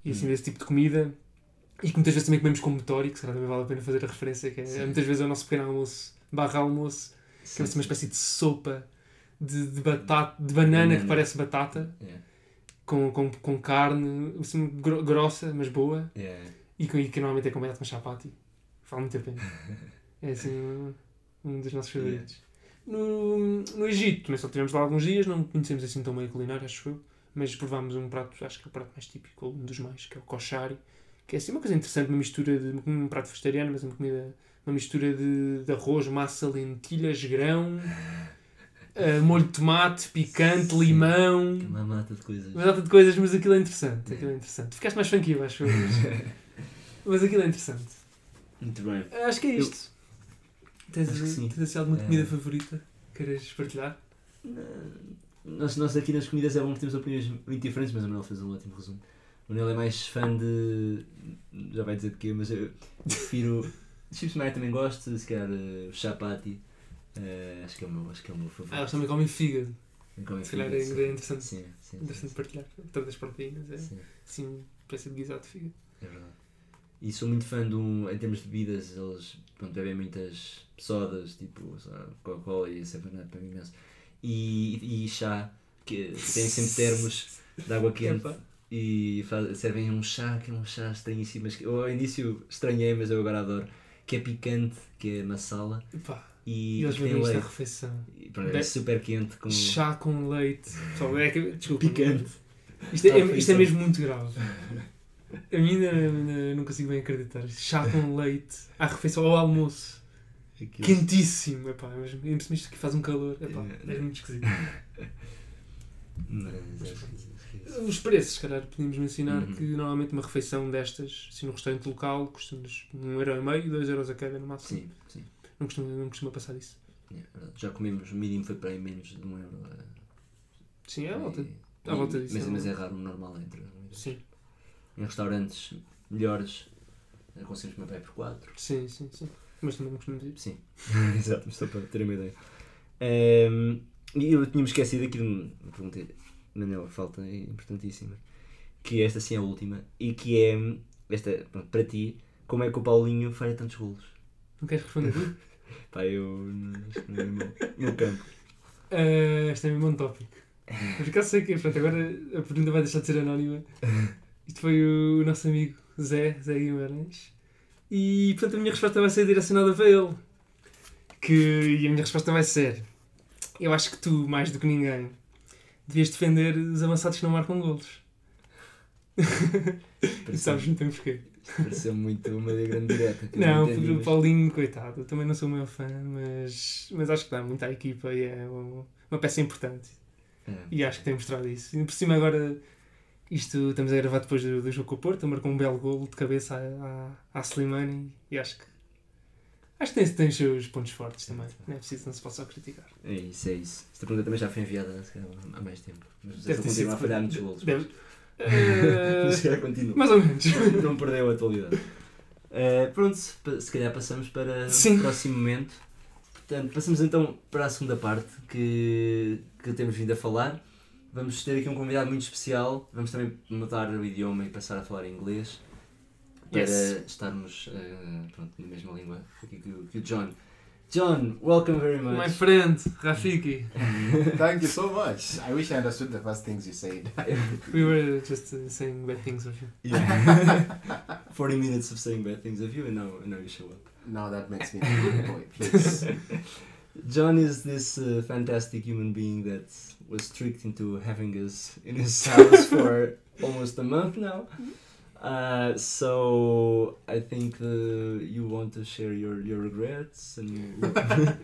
e assim Hum. desse tipo de comida. E que muitas vezes também comemos com motori, que se calhar também vale a pena fazer a referência, que é, Sim. muitas vezes é o nosso pequeno almoço, barra almoço, que é uma espécie de sopa de, de batata, de banana, que parece batata, Yeah. com, com, com carne, assim, gro- grossa, mas boa. Yeah. E que, e que normalmente é acompanhado com chapati. Vale muito a pena. É assim um, um dos nossos favoritos. No, no Egito também só tivemos lá alguns dias, não conhecemos assim tão bem a culinária, acho eu. Mas provámos um prato, acho que é o prato mais típico, um dos mais, que é o koshari. Que é assim uma coisa interessante, uma mistura de um prato vegetariano, mas uma comida, uma mistura de, de arroz, massa, lentilhas, grão, eh, molho de tomate, picante, limão. Uma mata de coisas. Uma data de coisas, mas aquilo é interessante. Aquilo é interessante. Ficaste mais funky, acho. eu, Mas, aquilo é interessante. Muito bem. Acho que é isto. Tens, Acho que sim. tens assim alguma É. comida favorita? Queres partilhar? Nós, nós aqui nas comidas é bom que temos opiniões muito diferentes, mas o Manuel fez um ótimo resumo. O Manuel é mais fã de. Já vai dizer de quê, mas eu prefiro. Chips Maia também gosto, se calhar uh, chapati. eh, acho, que é o meu, acho que é o meu Ah, favorito. eles também comem fígado. Comem se calhar fígado, é sim. interessante. Sim, sim, sim, Interessante partilhar. Todas as proteínas. É sim, assim, espécie de guisado de fígado. é verdade. E sou muito fã de um, em termos de bebidas, eles pronto, bebem muitas sodas, tipo Coca-Cola e 7-Up, bebem imenso. E, e chá, que têm sempre termos de água quente. E faz- servem um chá que é um chá estranhíssimo, mas que eu ao início estranhei, mas eu agora adoro, que é picante, que é masala Epá, e, E eles bebem isto à refeição. E, pronto, é super quente com Chá com leite. Pessoal, é que, desculpa. picante. Isto é, À isto é mesmo muito grave. A mim ainda, ainda não consigo bem acreditar. Chá com leite à refeição ao almoço. Aquilo- Quentíssimo. Epá, mas mesmo isto que faz um calor. Epá, É. é muito esquisito. Mas, é, é, Os preços, se calhar, podíamos mencionar Uhum. que normalmente uma refeição destas, assim, no restaurante local, custa-nos 1,5€ e 2€ a cada no máximo. Sim, sim. Não costuma, não costuma passar disso. É verdade. Já comemos, o mínimo foi para aí menos de um euro. é. Sim, é à volta. E- à volta disso, Mas, é mas é raro, normal é entre. Sim, Em restaurantes melhores, eh, conseguimos comer aí por 4. sim, sim, sim. Mas também não costumamos ir. Sim, exato, mas só para terem uma ideia. Ehm, e eu tinha-me esquecido aqui de uma pergunta, Manel, falta é importantíssima, que esta sim é a última, e que é, esta, pronto, para ti, como é que o Paulinho faria tantos golos? Não queres responder tu? Pá, eu não- acho que não é meu- meu campo. Uh, este é mesmo um tópico. Por acaso sei que, pronto, agora a pergunta vai deixar de ser anónima. Isto foi o nosso amigo Zé, Zé Guimarães. E, portanto, a minha resposta vai ser direcionada para ele. Que, e a minha resposta vai ser: Eu acho que tu, mais do que ninguém, devias defender os avançados que não marcam golos. E sabes muito bem porquê. Pareceu muito uma grande direta. Não, o Paulinho, coitado, eu também não sou o meu fã, mas, mas acho que dá muito à equipa e é um- uma peça importante. É. E acho que tem mostrado isso. E por cima agora, isto estamos a gravar depois do, do jogo com o Porto, marcou um belo golo de cabeça à, à, à Slimani e acho que acho que tem, tem os seus pontos fortes também. Não é preciso, não se pode só criticar. É isso, é isso. Esta pergunta também já foi enviada se calhar, há mais tempo. Mas Deve ter continua a falhar muitos golos. Deve- Mas já continua. mais ou menos. Não perdeu a atualidade. Eh, pronto, se calhar passamos para Sim. o próximo momento. Portanto, passamos então para a segunda parte que, que temos vindo a falar. Vamos ter aqui um convidado muito especial. Vamos também mudar o idioma e passar a falar inglês para Yes. estarmos eh, pronto, na mesma língua aqui que, o- que o John. John, welcome very much. My friend, Rafiki, Thank you so much. I wish I understood the first things you said. we were just uh, saying bad things of you. Yeah. 40 minutes of saying bad things of you and now, now you show up. Now that makes me a good boy, please. John is this uh, fantastic human being that was tricked into having us in his house for almost a month now. Uh, so I think uh, you want to share your, your regrets and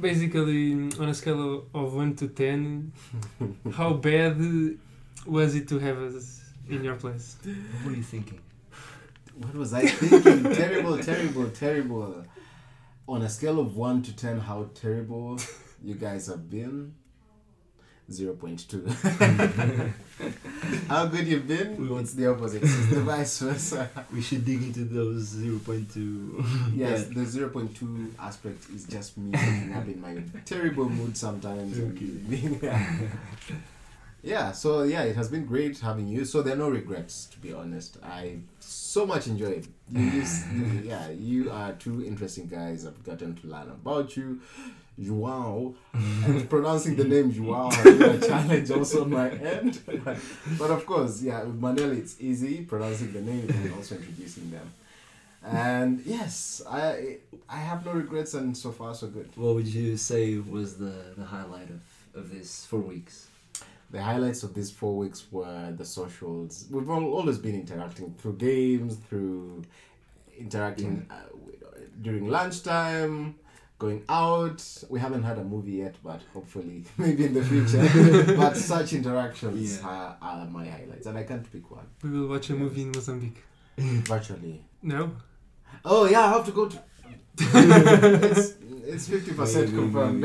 Basically, on a scale of 1 to 10, how bad was it to have us in your place? what are you thinking? What was I thinking? terrible, terrible, terrible. On a scale of 1 to 10, how terrible you guys have been? 0.2. how good you've been? We want- it's the opposite. It's the vice versa. We should dig into those 0.2. Yes, the 0.2 aspect is just me up in my terrible mood sometimes. Okay. being- yeah, so yeah, it has been great having you. So there are no regrets, to be honest. I so much enjoyed. You, you, you- yeah, you are two interesting guys. I've gotten to learn about you. Joao, and pronouncing the name Joao has been a challenge also on my end. but of course, yeah, with Manel it's easy pronouncing the name and also introducing them. And yes, I I have no regrets, and so far so good. What would you say was the, the highlight of, of this four weeks? The highlights of these four weeks were the socials. We've all, always been interacting through games, through interacting uh, during lunchtime, going out. We haven't had a movie yet, but hopefully, maybe in the future. but such interactions Yeah. are, are my highlights, and I can't pick one. We will watch a movie in Mozambique. Virtually. No? Oh yeah, I have to go to. it's it's fifty percent confirmed.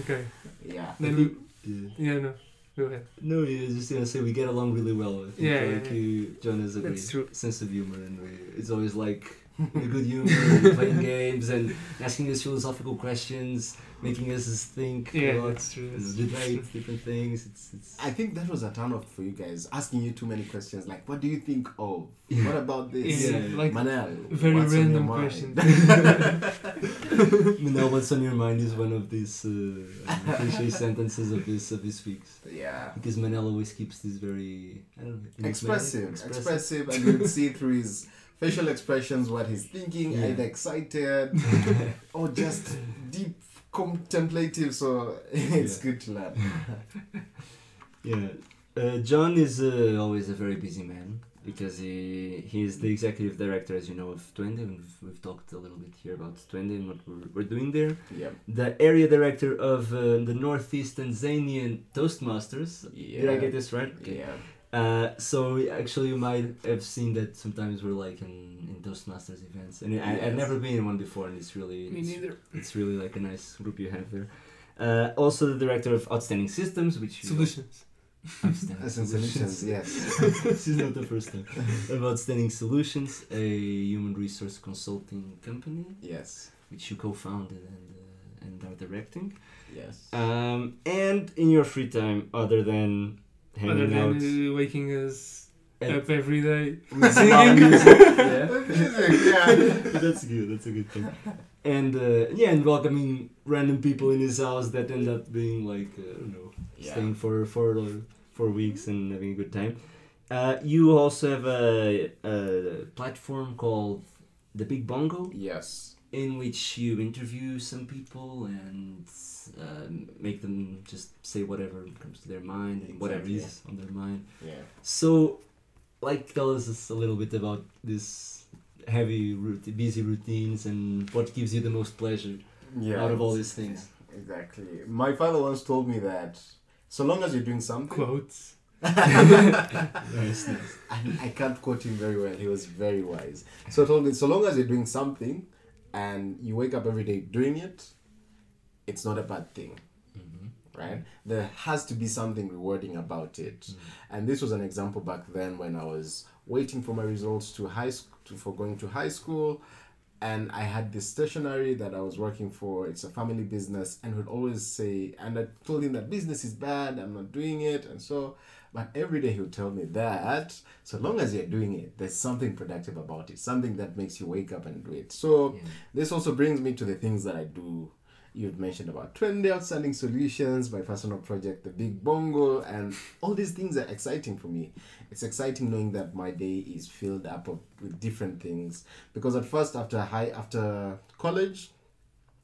Okay. yeah. Then we, Yeah. yeah, no. Go ahead. No, yeah, I was just gonna say we get along really well. I think Yeah, yeah, like yeah. you, John has a That's great true. sense of humor, and we, it's always like a good humor, playing games and asking us philosophical questions, making us think. a Yeah, lot, that's true. you know, That's debate different things. It's it's. I think that was a turn off for you guys, asking you too many questions. Like, what do you think of? What about this? Yeah, Yeah, like Manel, very what's on your random mind? questions. now, what's on your mind is one of these uh, cliche sentences of this of this week's. yeah. Because Manel always keeps this very I don't know, Expressive, enigmatic, expressive, and you can see through his facial expressions what he's thinking, Yeah. either excited or just deep contemplative. So it's Yeah. good to learn. Yeah, uh, John is uh, always a very busy man because he he is the executive director, as you know, of Twende. and We've, we've talked a little bit here about Twende and what we're, we're doing there. Yep. The area director of uh, the Northeast Tanzanian Toastmasters. Did I get this right? Yeah. Uh, so actually, you might have seen that sometimes we're like in, in Toastmasters events, and I, I've never been in one before, and it's really Me it's, neither. it's really like a nice group you have there. Uh, also, the director of Outstanding Systems, which you Solutions. Outstanding solutions, yes. this is not the first time. Of Outstanding Solutions, a human resource consulting company, Yes. which you co-founded and uh, and are directing. Yes. Um, and in your free time, other than Other than out uh, waking us and up every day. singing. music, yeah. That's good. That's a good thing. And uh, yeah, and welcoming random people in his house that end up being like uh, I don't know, Yeah. staying for for uh, four weeks and having a good time. Uh, you also have a, a platform called the Big Bongo, Yes. In which you interview some people and um, make them just say whatever comes to their mind and whatever is on their mind. Yeah. So like tell us a little bit about this heavy, rout- busy routines and what gives you the most pleasure Yeah. out of all these things. Exactly. My father once told me that so long as you're doing something, Quotes. Nice, nice. I, I can't quote him very well. He was very wise. So told me, so long as you're doing something and you wake up every day doing it, it's not a bad thing. Mm-hmm. Right? There has to be something rewarding about it. Mm. And this was an example back then when I was waiting for my results to high school for going to high school and I had this stationery that I was working for. It's a family business, and would always say, and I told him that business is bad. I'm not doing it, and so. But every day he would tell me that so long as you're doing it, there's something productive about it, something that makes you wake up and do it. So this also brings me to the things that I do. You'd mentioned about trendy outstanding solutions, my personal project, the Big Bongo, and all these things are exciting for me. It's exciting knowing that my day is filled up of, with different things. Because at first, after high, after college,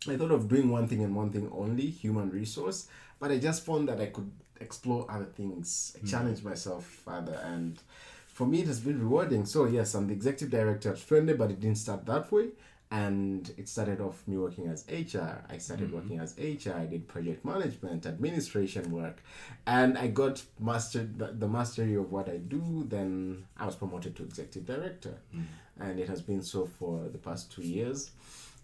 I thought of doing one thing and one thing only, human resource, but I just found that I could explore other things, I hmm. challenge myself further, and for me it has been rewarding. So yes, I'm the executive director at Friendly, but it didn't start that way. And it started off me working as HR. I started hmm. working as HR. I did project management, administration work, and I got mastered the, the mastery of what I do. Then I was promoted to executive director, hmm. and it has been so for the past two years.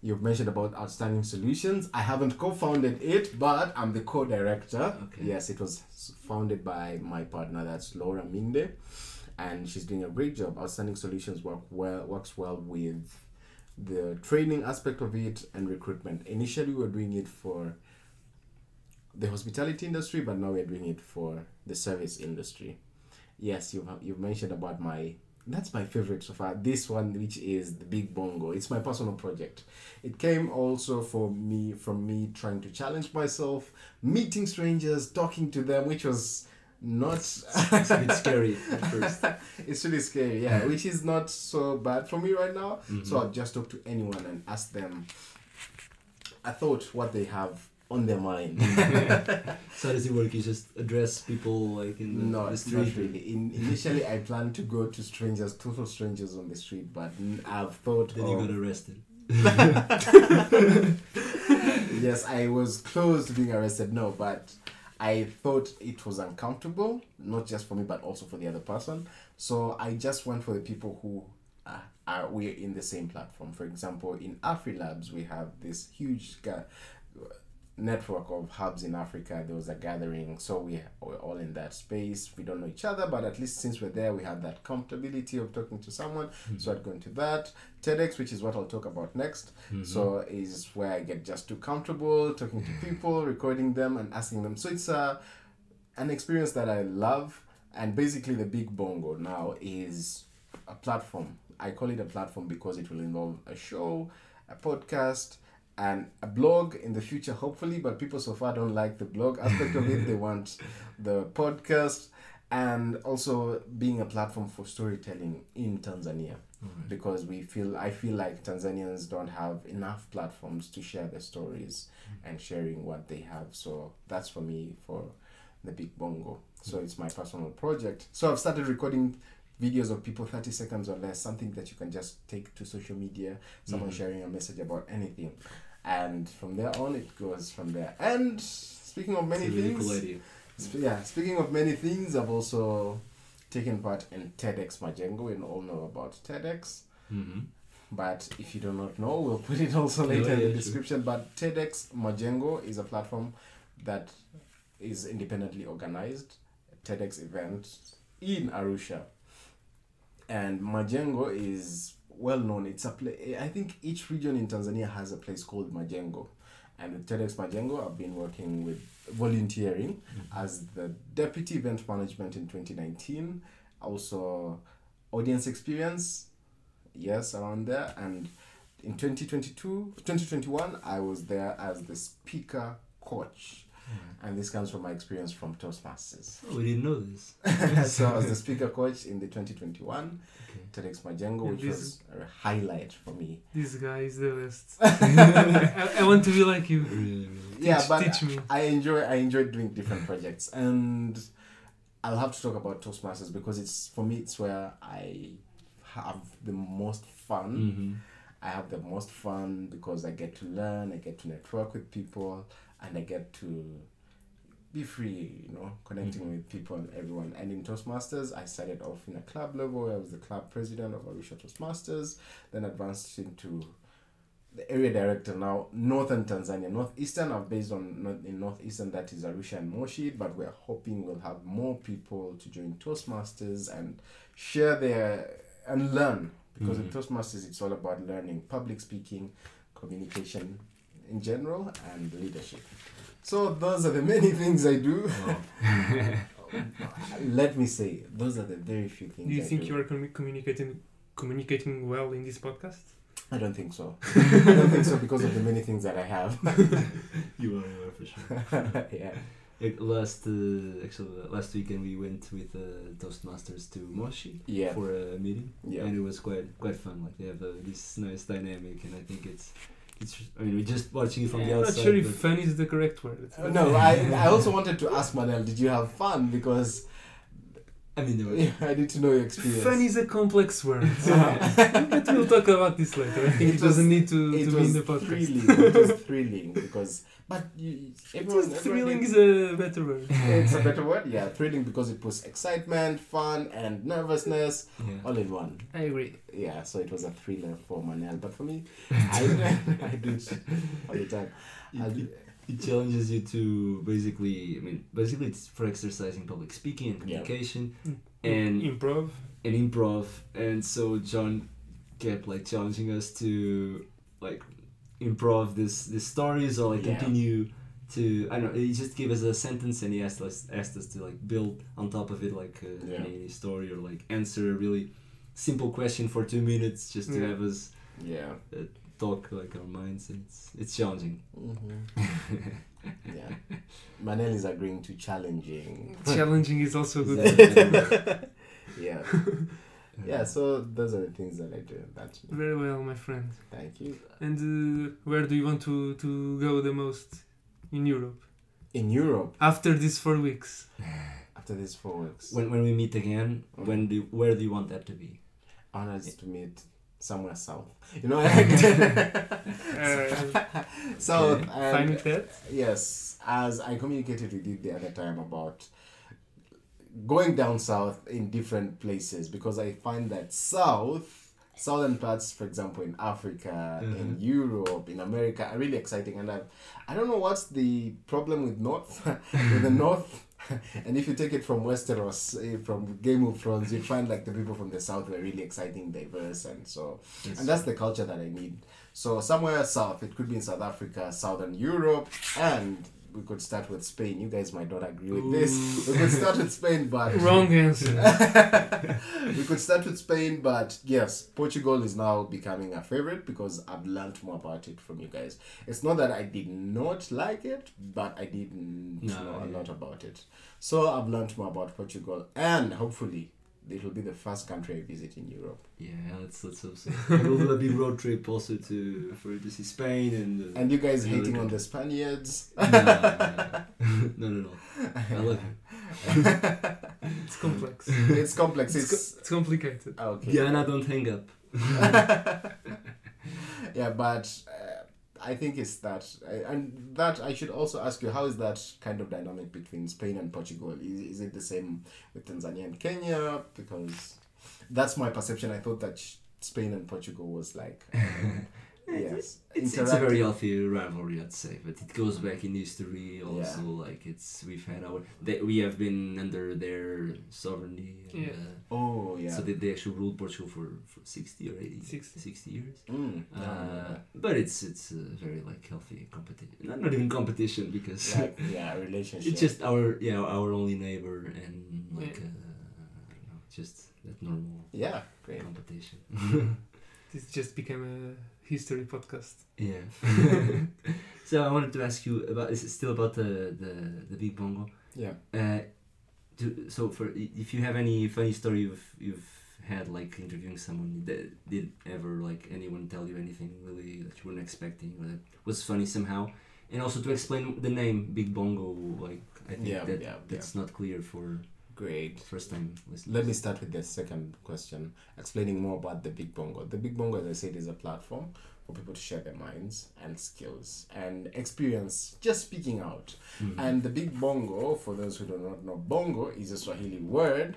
You've mentioned about outstanding solutions. I haven't co-founded it, but I'm the co-director. Okay. Yes, it was founded by my partner. That's Laura Minde, and she's doing a great job. Outstanding solutions work well works well with the training aspect of it and recruitment. Initially, we were doing it for the hospitality industry, but now we're doing it for the service industry. Yes, you've you've mentioned about my that's my favorite so far. This one, which is the Big Bongo, it's my personal project. It came also for me from me trying to challenge myself, meeting strangers, talking to them, which was not It's a bit scary at first. it's really scary, yeah, mm-hmm. which is not so bad for me right now. So mm-hmm. I'll just talk to anyone and ask them I thought what they have on their mind. So does it work? You just address people like in the, no, the street? not really. In, initially, I planned to go to strangers, total strangers on the street, but I've thought Then of, you got arrested. yes, I was close to being arrested. No, but I thought it was uncomfortable, not just for me, but also for the other person. So I just went for the people who uh, are we're in the same platform. For example, in AfriLabs, we have this huge ga- network of hubs in Africa. There was a gathering, so we were all in that space. We don't know each other, but at least since we're there, we have that comfortability of talking to someone. Hmm. So I'd go into that. TEDx, which is what I'll talk about next. Hmm. So is where I get just too comfortable talking to hmm. people, recording them, and asking them. So it's a an experience that I love. And basically, the Big Bongo now is a platform. I call it a platform because it will involve a show, a podcast, and a blog in the future, hopefully. But people so far don't like the blog aspect of it. They want the podcast and also being a platform for storytelling in Tanzania because we feel I feel like Tanzanians don't have enough platforms to share their stories mm. and sharing what they have. So that's for me for the Big Bongo. So mm. it's my personal project. So I've started recording videos of people 30 seconds or less, something that you can just take to social media, someone mm. sharing a message about anything. And from there on, it goes from there. And speaking of many things. Sp- yeah, speaking of many things, I've also taken part in TEDx Majengo. We all know about TEDx. Mm-hmm. But if you do not know, we'll put it also later in yeah, the sure. description. But TEDx Majengo is a platform that is independently organized TEDx event in Arusha. And Majengo is well known. It's a place. I think each region in Tanzania has a place called Majengo. And with TEDx Majengo, I've been working with volunteering mm-hmm. as the deputy event management in 2019. Also, audience experience, yes, around there. And in 2022, 2021, I was there as the speaker coach. And this comes from my experience from Toastmasters. Oh, we didn't know this. so I was the speaker coach in the 2021 Okay. TEDx Majengo, which this- was a highlight for me. This guy is the best. I, I want to be like you. Really, really. yeah, but teach me. I enjoy I enjoy doing different projects, and I'll have to talk about Toastmasters because it's for me it's where I have the most fun. Mm-hmm. I have the most fun because I get to learn, I get to network with people, and I get to be free, you know, connecting mm-hmm. with people and everyone. And in Toastmasters, I started off in a club level. I was the club president of Arusha Toastmasters, then advanced into the area director now, Northern Tanzania. Northeastern, I've based on in Northeastern, that is Arusha and Moshi, but we're hoping we'll have more people to join Toastmasters and share their and learn because in mm-hmm. Toastmasters it's all about learning public speaking, communication in general, and leadership. So those are the many things I do. Let me say, those are the very few things. Do you I think do. you are commu- communicating communicating well in this podcast? I don't think so. I don't think so because of the many things that I have. You are, you are for sure. yeah. Last uh, actually uh, last weekend we went with uh, Toastmasters to Moshi Yeah. for a meeting, Yeah. and it was quite quite fun. Like they have uh, this nice dynamic, and I think it's it's. I mean, we're just watching it from the I'm outside. not sure if but fun is the correct word. Uh, No, I, I also wanted to ask Manel, did you have fun? Because I mean, there was, I need to know your experience. Fun is a complex word. but we'll talk about this later. I think It it, doesn't need to, to be in the podcast. thrilling. It was thrilling because, but you, It everyone, was thrilling is a better word. it's a better word, yeah. Thrilling because it was excitement, fun, and nervousness yeah. all in one. I agree. Yeah, so it was a thriller for Manel. But for me, I, I do it all the time. I do, It challenges you to basically, I mean, basically it's for exercising public speaking and communication Mm. and Improv. and improv. And so John kept like challenging us to like improv this this stories or like Yeah. continue to I don't know. He just gave us a sentence and he asked us asked us to like build on top of it like uh, Yeah. any story or like answer a really simple question for two minutes just to Yeah. have us yeah. talk like our minds. It's it's challenging. hmm yeah. Manel is agreeing to challenging. Challenging is also good. yeah. Yeah, so those are the things that I do. That's me. Very well, my friend. Thank you. And uh, where do you want to, to go the most in Europe? In Europe, After these four weeks. after these four weeks, When, when we meet again, when do where do you want that to be? I want us to meet somewhere south. You know, Uh, south. Okay. and- fine with that? Yes, as I communicated with you the other time about going down south in different places because I find that south, southern parts, for example, in Africa, in Mhm. Europe, in America, are really exciting. And I, I don't know what's the problem with north, with the north. And if you take it from Westeros, eh, from Game of Thrones, you find like the people from the south were really exciting, diverse, and so and that's the culture that I need. So somewhere south, it could be in South Africa, Southern Europe, and we could start with Spain. You guys might not agree with this. We could start with Spain, but Wrong answer. we could start with Spain, but yes, Portugal is now becoming a favorite because I've learned more about it from you guys. It's not that I did not like it, but I didn't No, know a lot about it. So I've learned more about Portugal, and hopefully, it will be the first country I visit in Europe. Yeah, let's let's hope so. we'll be road trip also to for to see Spain and. Uh, And you guys another hating on the Spaniards? no, no, no, no, no. I love you. It's complex. it's complex. It's, It's, co- it's complicated. okay. Diana, don't hang up. yeah, but uh, I think it's that, uh, and that I should also ask you, how is that kind of dynamic between Spain and Portugal? Is, is it the same with Tanzania and Kenya? Because that's my perception. I thought that Spain and Portugal was like, yes, It's, it's a very healthy rivalry, I'd say, but it goes back in history. Also, like it's we've had our they, we have been under their sovereignty. And, Yeah. uh, Oh yeah. So they, they actually ruled Portugal for, for sixty or 80, 60. 60 years. Mm, no, no, Uh, no. but it's it's a very like healthy competition. Not, not even competition because like yeah, relationship. it's just our yeah our only neighbor and like Yeah. uh, I don't know just that normal yeah, great. competition. This just became a history podcast. yeah. so I wanted to ask you about is it still about the the, the big bongo? Yeah. Uh, do, so for if you have any funny story you've you've had like interviewing someone that did ever like anyone tell you anything really that you weren't expecting or that was funny somehow, and also to explain the name Big Bongo like I think Yeah, that yeah, that's not clear for Great. first time. Let me start with the second question, explaining more about the Big Bongo. The Big Bongo, as I said, is a platform for people to share their minds and skills and experience just speaking out. Hmm. And the Big Bongo, for those who do not know, bongo is a Swahili word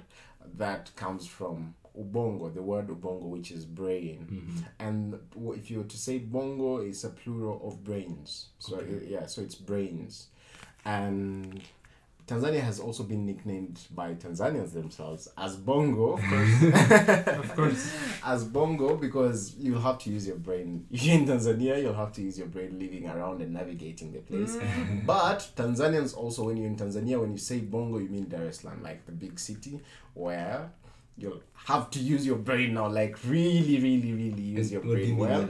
that comes from ubongo, the word ubongo, which is brain. Mm-hmm. And if you were to say bongo, it's a plural of brains. So it- yeah, so it's brains. And Tanzania has also been nicknamed by Tanzanians themselves as Bongo, of course, Of course. as Bongo because you'll have to use your brain. In Tanzania, you'll have to use your brain living around and navigating the place. Mm. But Tanzanians also, when you're in Tanzania, when you say Bongo, you mean Dar es Salaam, like the big city where you'll have to use your brain now, like really, really, really use your What do you brain well.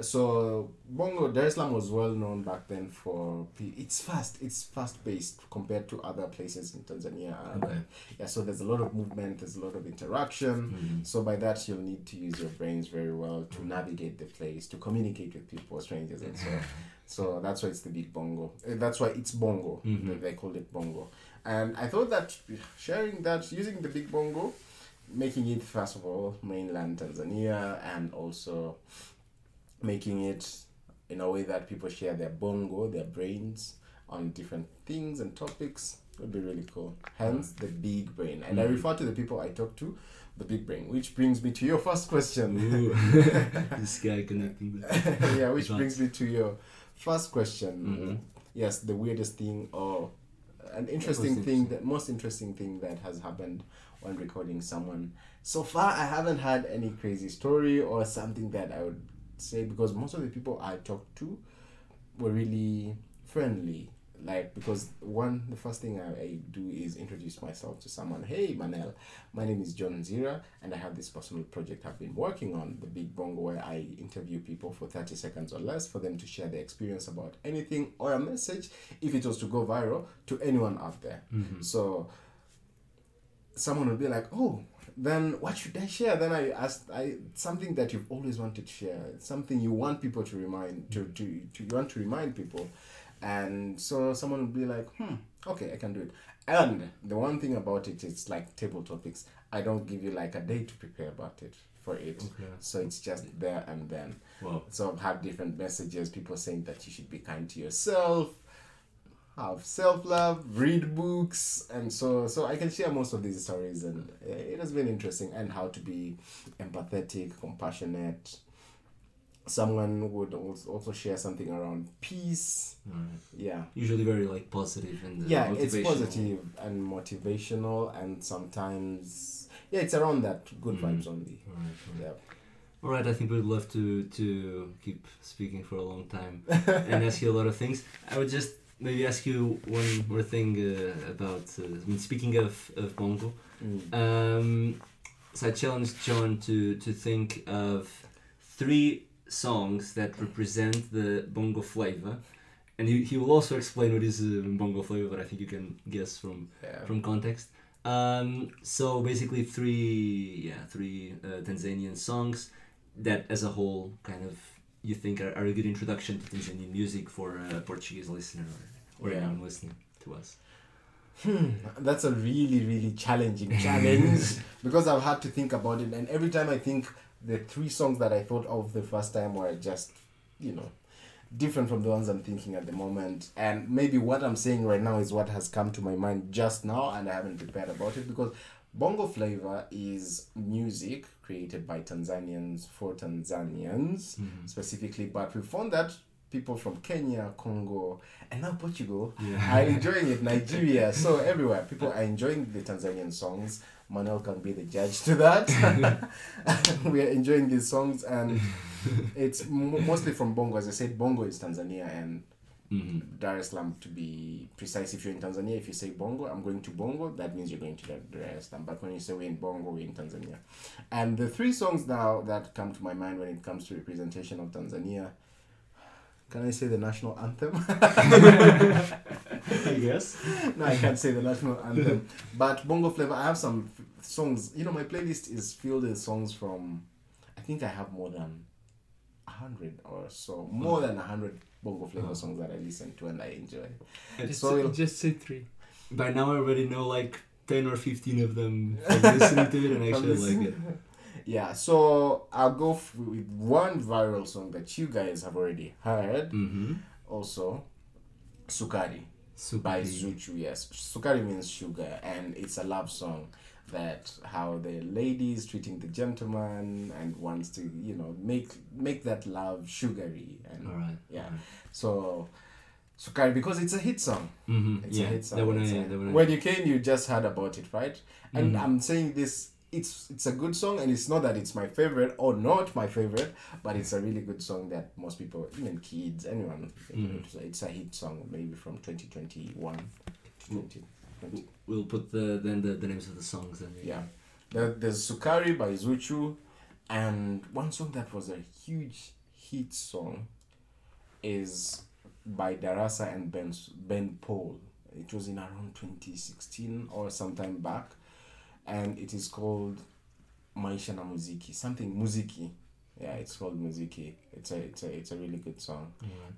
So Bongo Dar es Salaam was well known back then for it's fast, it's fast paced compared to other places in Tanzania. Okay. Uh, yeah, so there's a lot of movement, there's a lot of interaction. Mm-hmm. So by that you'll need to use your brains very well to navigate the place, to communicate with people, strangers, and so. So that's why it's the big bongo. Uh, That's why it's bongo. Mm-hmm. They- They called it bongo. And I thought that sharing that, using the big bongo, making it first of all mainland Tanzania, and also making it in a way that people share their bongo, their brains on different things and topics would be really cool. Hence the big brain. And I refer to the people I talk to, the big brain, which brings me to your first question. This guy connecting. Yeah, which brings me to your first question. Mhm. Yes, the weirdest thing or an interesting thing, the most interesting thing that has happened when recording someone. So far, I haven't had any crazy story or something that I would say because most of the people I talked to were really friendly. Like because one, the first thing I, I do is introduce myself to someone. Hey, Manel, my name is John Zira, and I have this personal project I've been working on, the Big Bongo, where I interview people for thirty seconds or less for them to share their experience about anything or a message, if it was to go viral, to anyone out there. Mm-hmm. So someone would be like, "Oh, then what should I share?" Then I asked, "I something that you've always wanted to share, something you want people to remind to to, to you want to remind people." And so someone would be like, "Hmm, okay, I can do it." And the one thing about it, it's like table topics. I don't give you like a day to prepare about it for it, Okay. so it's just there and then. Wow. So I've had different messages, people saying that you should be kind to yourself, have self love, read books, and so so I can share most of these stories, and it has been interesting, and how to be empathetic, compassionate. Someone would also share something around peace. Alright. Yeah. Usually very like positive and uh, Yeah, it's positive and motivational, and sometimes yeah, it's around that good Mm. vibes only. Alright, alright. Yeah. All right, I think we'd love to to keep speaking for a long time and ask you a lot of things. I would just maybe ask you one more thing uh, about. Uh, I mean, speaking of of bongo, Mm. um, so I challenged John to to think of three songs that represent the bongo flavor, and he, he will also explain what is uh, bongo flavor. But I think you can guess from Yeah. from context. Um, so basically, three yeah three uh, Tanzanian songs that, as a whole, kind of you think are, are a good introduction to Tanzanian music for a Portuguese listener or, or Yeah. anyone listening to us. Hmm, that's a really, really challenging challenge because I've had to think about it, and every time I think the three songs that I thought of the first time were just, you know, different from the ones I'm thinking at the moment. And maybe what I'm saying right now is what has come to my mind just now, and I haven't prepared about it because bongo flavor is music created by Tanzanians for Tanzanians hmm. specifically, but we found that people from Kenya, Congo, and now Portugal Yeah. are enjoying it. Nigeria, so everywhere people are enjoying the Tanzanian songs. Manuel can be the judge to that. we are enjoying these songs, and it's mo mostly from Bongo. As I said, Bongo is Tanzania and Mhm. Dar es Salaam to be precise. If you're in Tanzania, if you say Bongo, I'm going to Bongo, that means you're going to Dar es Salaam. But when you say we're in Bongo, we're in Tanzania. And the three songs now that come to my mind when it comes to representation of Tanzania, can I say the national anthem? I guess. no, I can't say the national anthem. But Bongo Flavor, I have some f- songs. You know, my playlist is filled with songs from. I think I have more than a hundred or so, more than a hundred Bongo Flavor songs that I listen to and I enjoy. Just, So- say, just say three. By now, I already know like 10 or 15 of them from listening to it and actually like it. Yeah, so I'll go f- with one viral song that you guys have already heard. Mm-hmm. Also, Sukari by Zuchu. Yes, Sukari means sugar, and it's a love song that how the lady is treating the gentleman and wants to you know make make that love sugary and yeah. So Sukari because it's a hit song. Mm-hmm. It's Yeah, a hit song. that one, I, a- that one when you came, you just heard about it, right? And Mhm. I'm saying this. It's it's a good song, and it's not that it's my favorite or not my favorite, but it's a really good song that most people, even kids, anyone, Mhm. it's, a, it's a hit song, maybe from 2021 to 2020. We'll put the then the, the names of the songs then. Yeah, there, there's Sukari by Zuchu, and one song that was a huge hit song is by Darasa and Ben Ben Paul. It was in around 2016 or sometime back, and it is called Maisha na Muziki, something Muziki. Yeah, it's called Muziki. It's a it's a it's a really good song,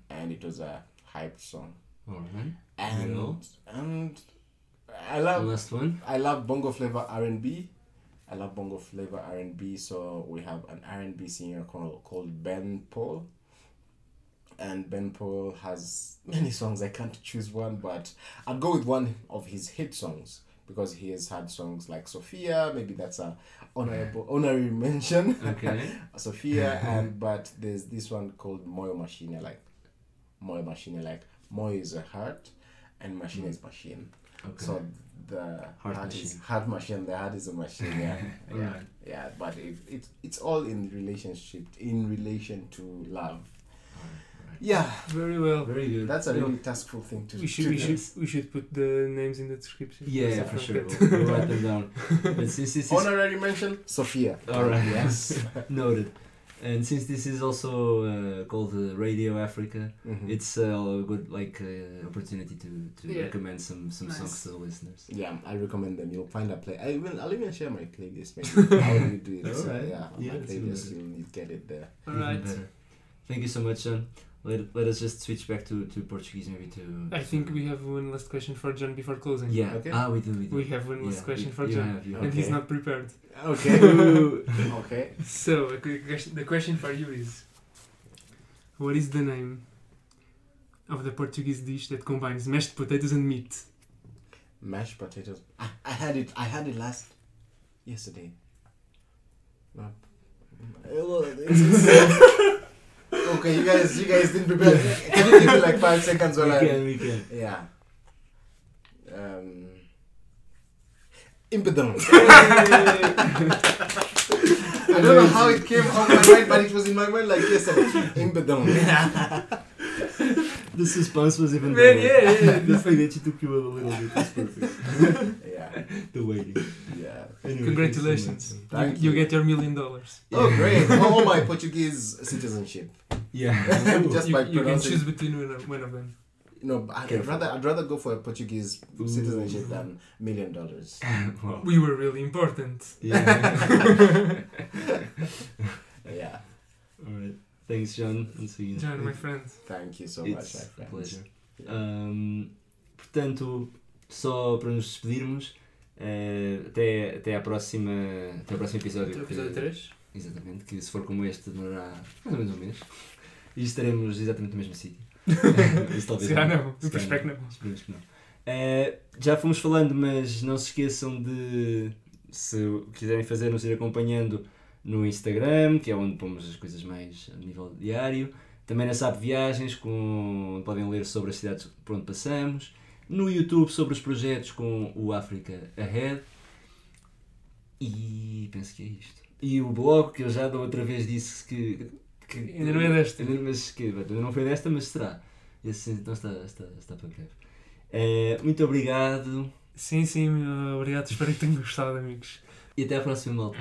and it was a hype song. Alright. And Well. and I The love last one. I love bongo flavor R and B. I love bongo flavor R and B. So we have an R and B singer called called Ben Paul. And Ben Paul has many songs. I can't choose one, but I'll go with one of his hit songs because he has had songs like Sophia. Maybe that's a honorable honorary mention. Okay. Sophia and but there's this one called Moyo Machine. Like Moyo Machine. Like Moyo is a heart, and machine mm. is machine. Okay. So the Heart heart, is machine. heart machine. The heart is a machine. Yeah, yeah, Alright. yeah. But it, it it's all in relationship, in relation to love. Yeah, Very well. Very good. that's a Yeah. really taskful thing to We should to we should we should put the names in the description. Yeah, yeah, for sure. We'll, we'll write them down. But since this is Honorary mention, Sophia. Alright. Yes. noted, and since this is also uh, called uh, Radio Africa, Mhm. it's uh, a good like uh, opportunity to, to Yeah. recommend some some Nice. songs to the listeners. Yeah, I recommend them. You'll find a play. I will. I'll even share my playlist. Maybe how you do it. So, Alright. yeah, Yeah, my playlist. You'll you'll get it there. Alright. Thank you so much, John. Let, let us just switch back to, to Portuguese maybe to. I think we have one last question for John before closing. Yeah. Okay. Ah, we do. We do. We have one last Yeah, question you- for John. have, And have. he's not prepared. Okay. okay. So a quick question- the question for you is what is the name of the Portuguese dish that combines mashed potatoes and meat? Mashed potatoes. I, I had it. I had it last yesterday. No. It's- it's- okay, you guys. You guys didn't prepare. Can you give me like five seconds We while can, I? we can. Yeah. Um. Impedon. I don't know how it came on my mind, but it was in my mind like yesterday. Impedon. The suspense was even Man, better. yeah, yeah, yeah. the fact that you took you a little bit was perfect. yeah. the waiting. Yeah. Anyway, Congratulations. thanks You, Thank you you. get your million dollars. Oh great! Oh, my Portuguese citizenship. Yeah. Just You, by you can choose between one of, them. No, I'd Careful. rather I'd rather go for a Portuguese Ooh. citizenship than million dollars. wow. We were really important. Yeah. Yeah. Alright. Thanks, John. And see you. John, my friend. Thank you so much, my It's a friends. pleasure. Yeah. Ahm, portanto, só para nos despedirmos, eh, até, até, à próxima, até ao próximo episódio. Até o que- episódio 3. Exatamente, que se for como este demorará mais ou menos um mês. E estaremos exatamente no mesmo sítio. Isso talvez Será não? Calhar espero que não. Esperemos que não. Eh, já fomos falando, mas não se esqueçam de, se quiserem fazer, nos ir acompanhando no Instagram, que é onde pomos as coisas mais a nível diário. Também na SAP Viagens, com, podem ler sobre as cidades por onde passamos. No YouTube, sobre os projetos com o Africa Ahead. E penso que é isto. E o blog, que eu já da outra vez disse que. que Ainda não é desta. Ainda, mas que, ainda não foi desta, mas será. Esse então está, está, está para breve. Eh, muito obrigado Sim, sim, obrigado. Espero que tenham gostado, amigos. e até à próxima, malta.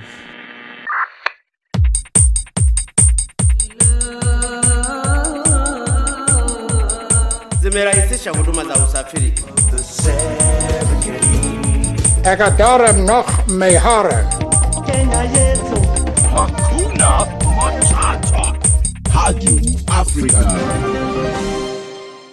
Zimerahisisha huduma za usafiri. Ekadaram noch mehara. Kenya yetu. Hakuna Matata. Rádio África.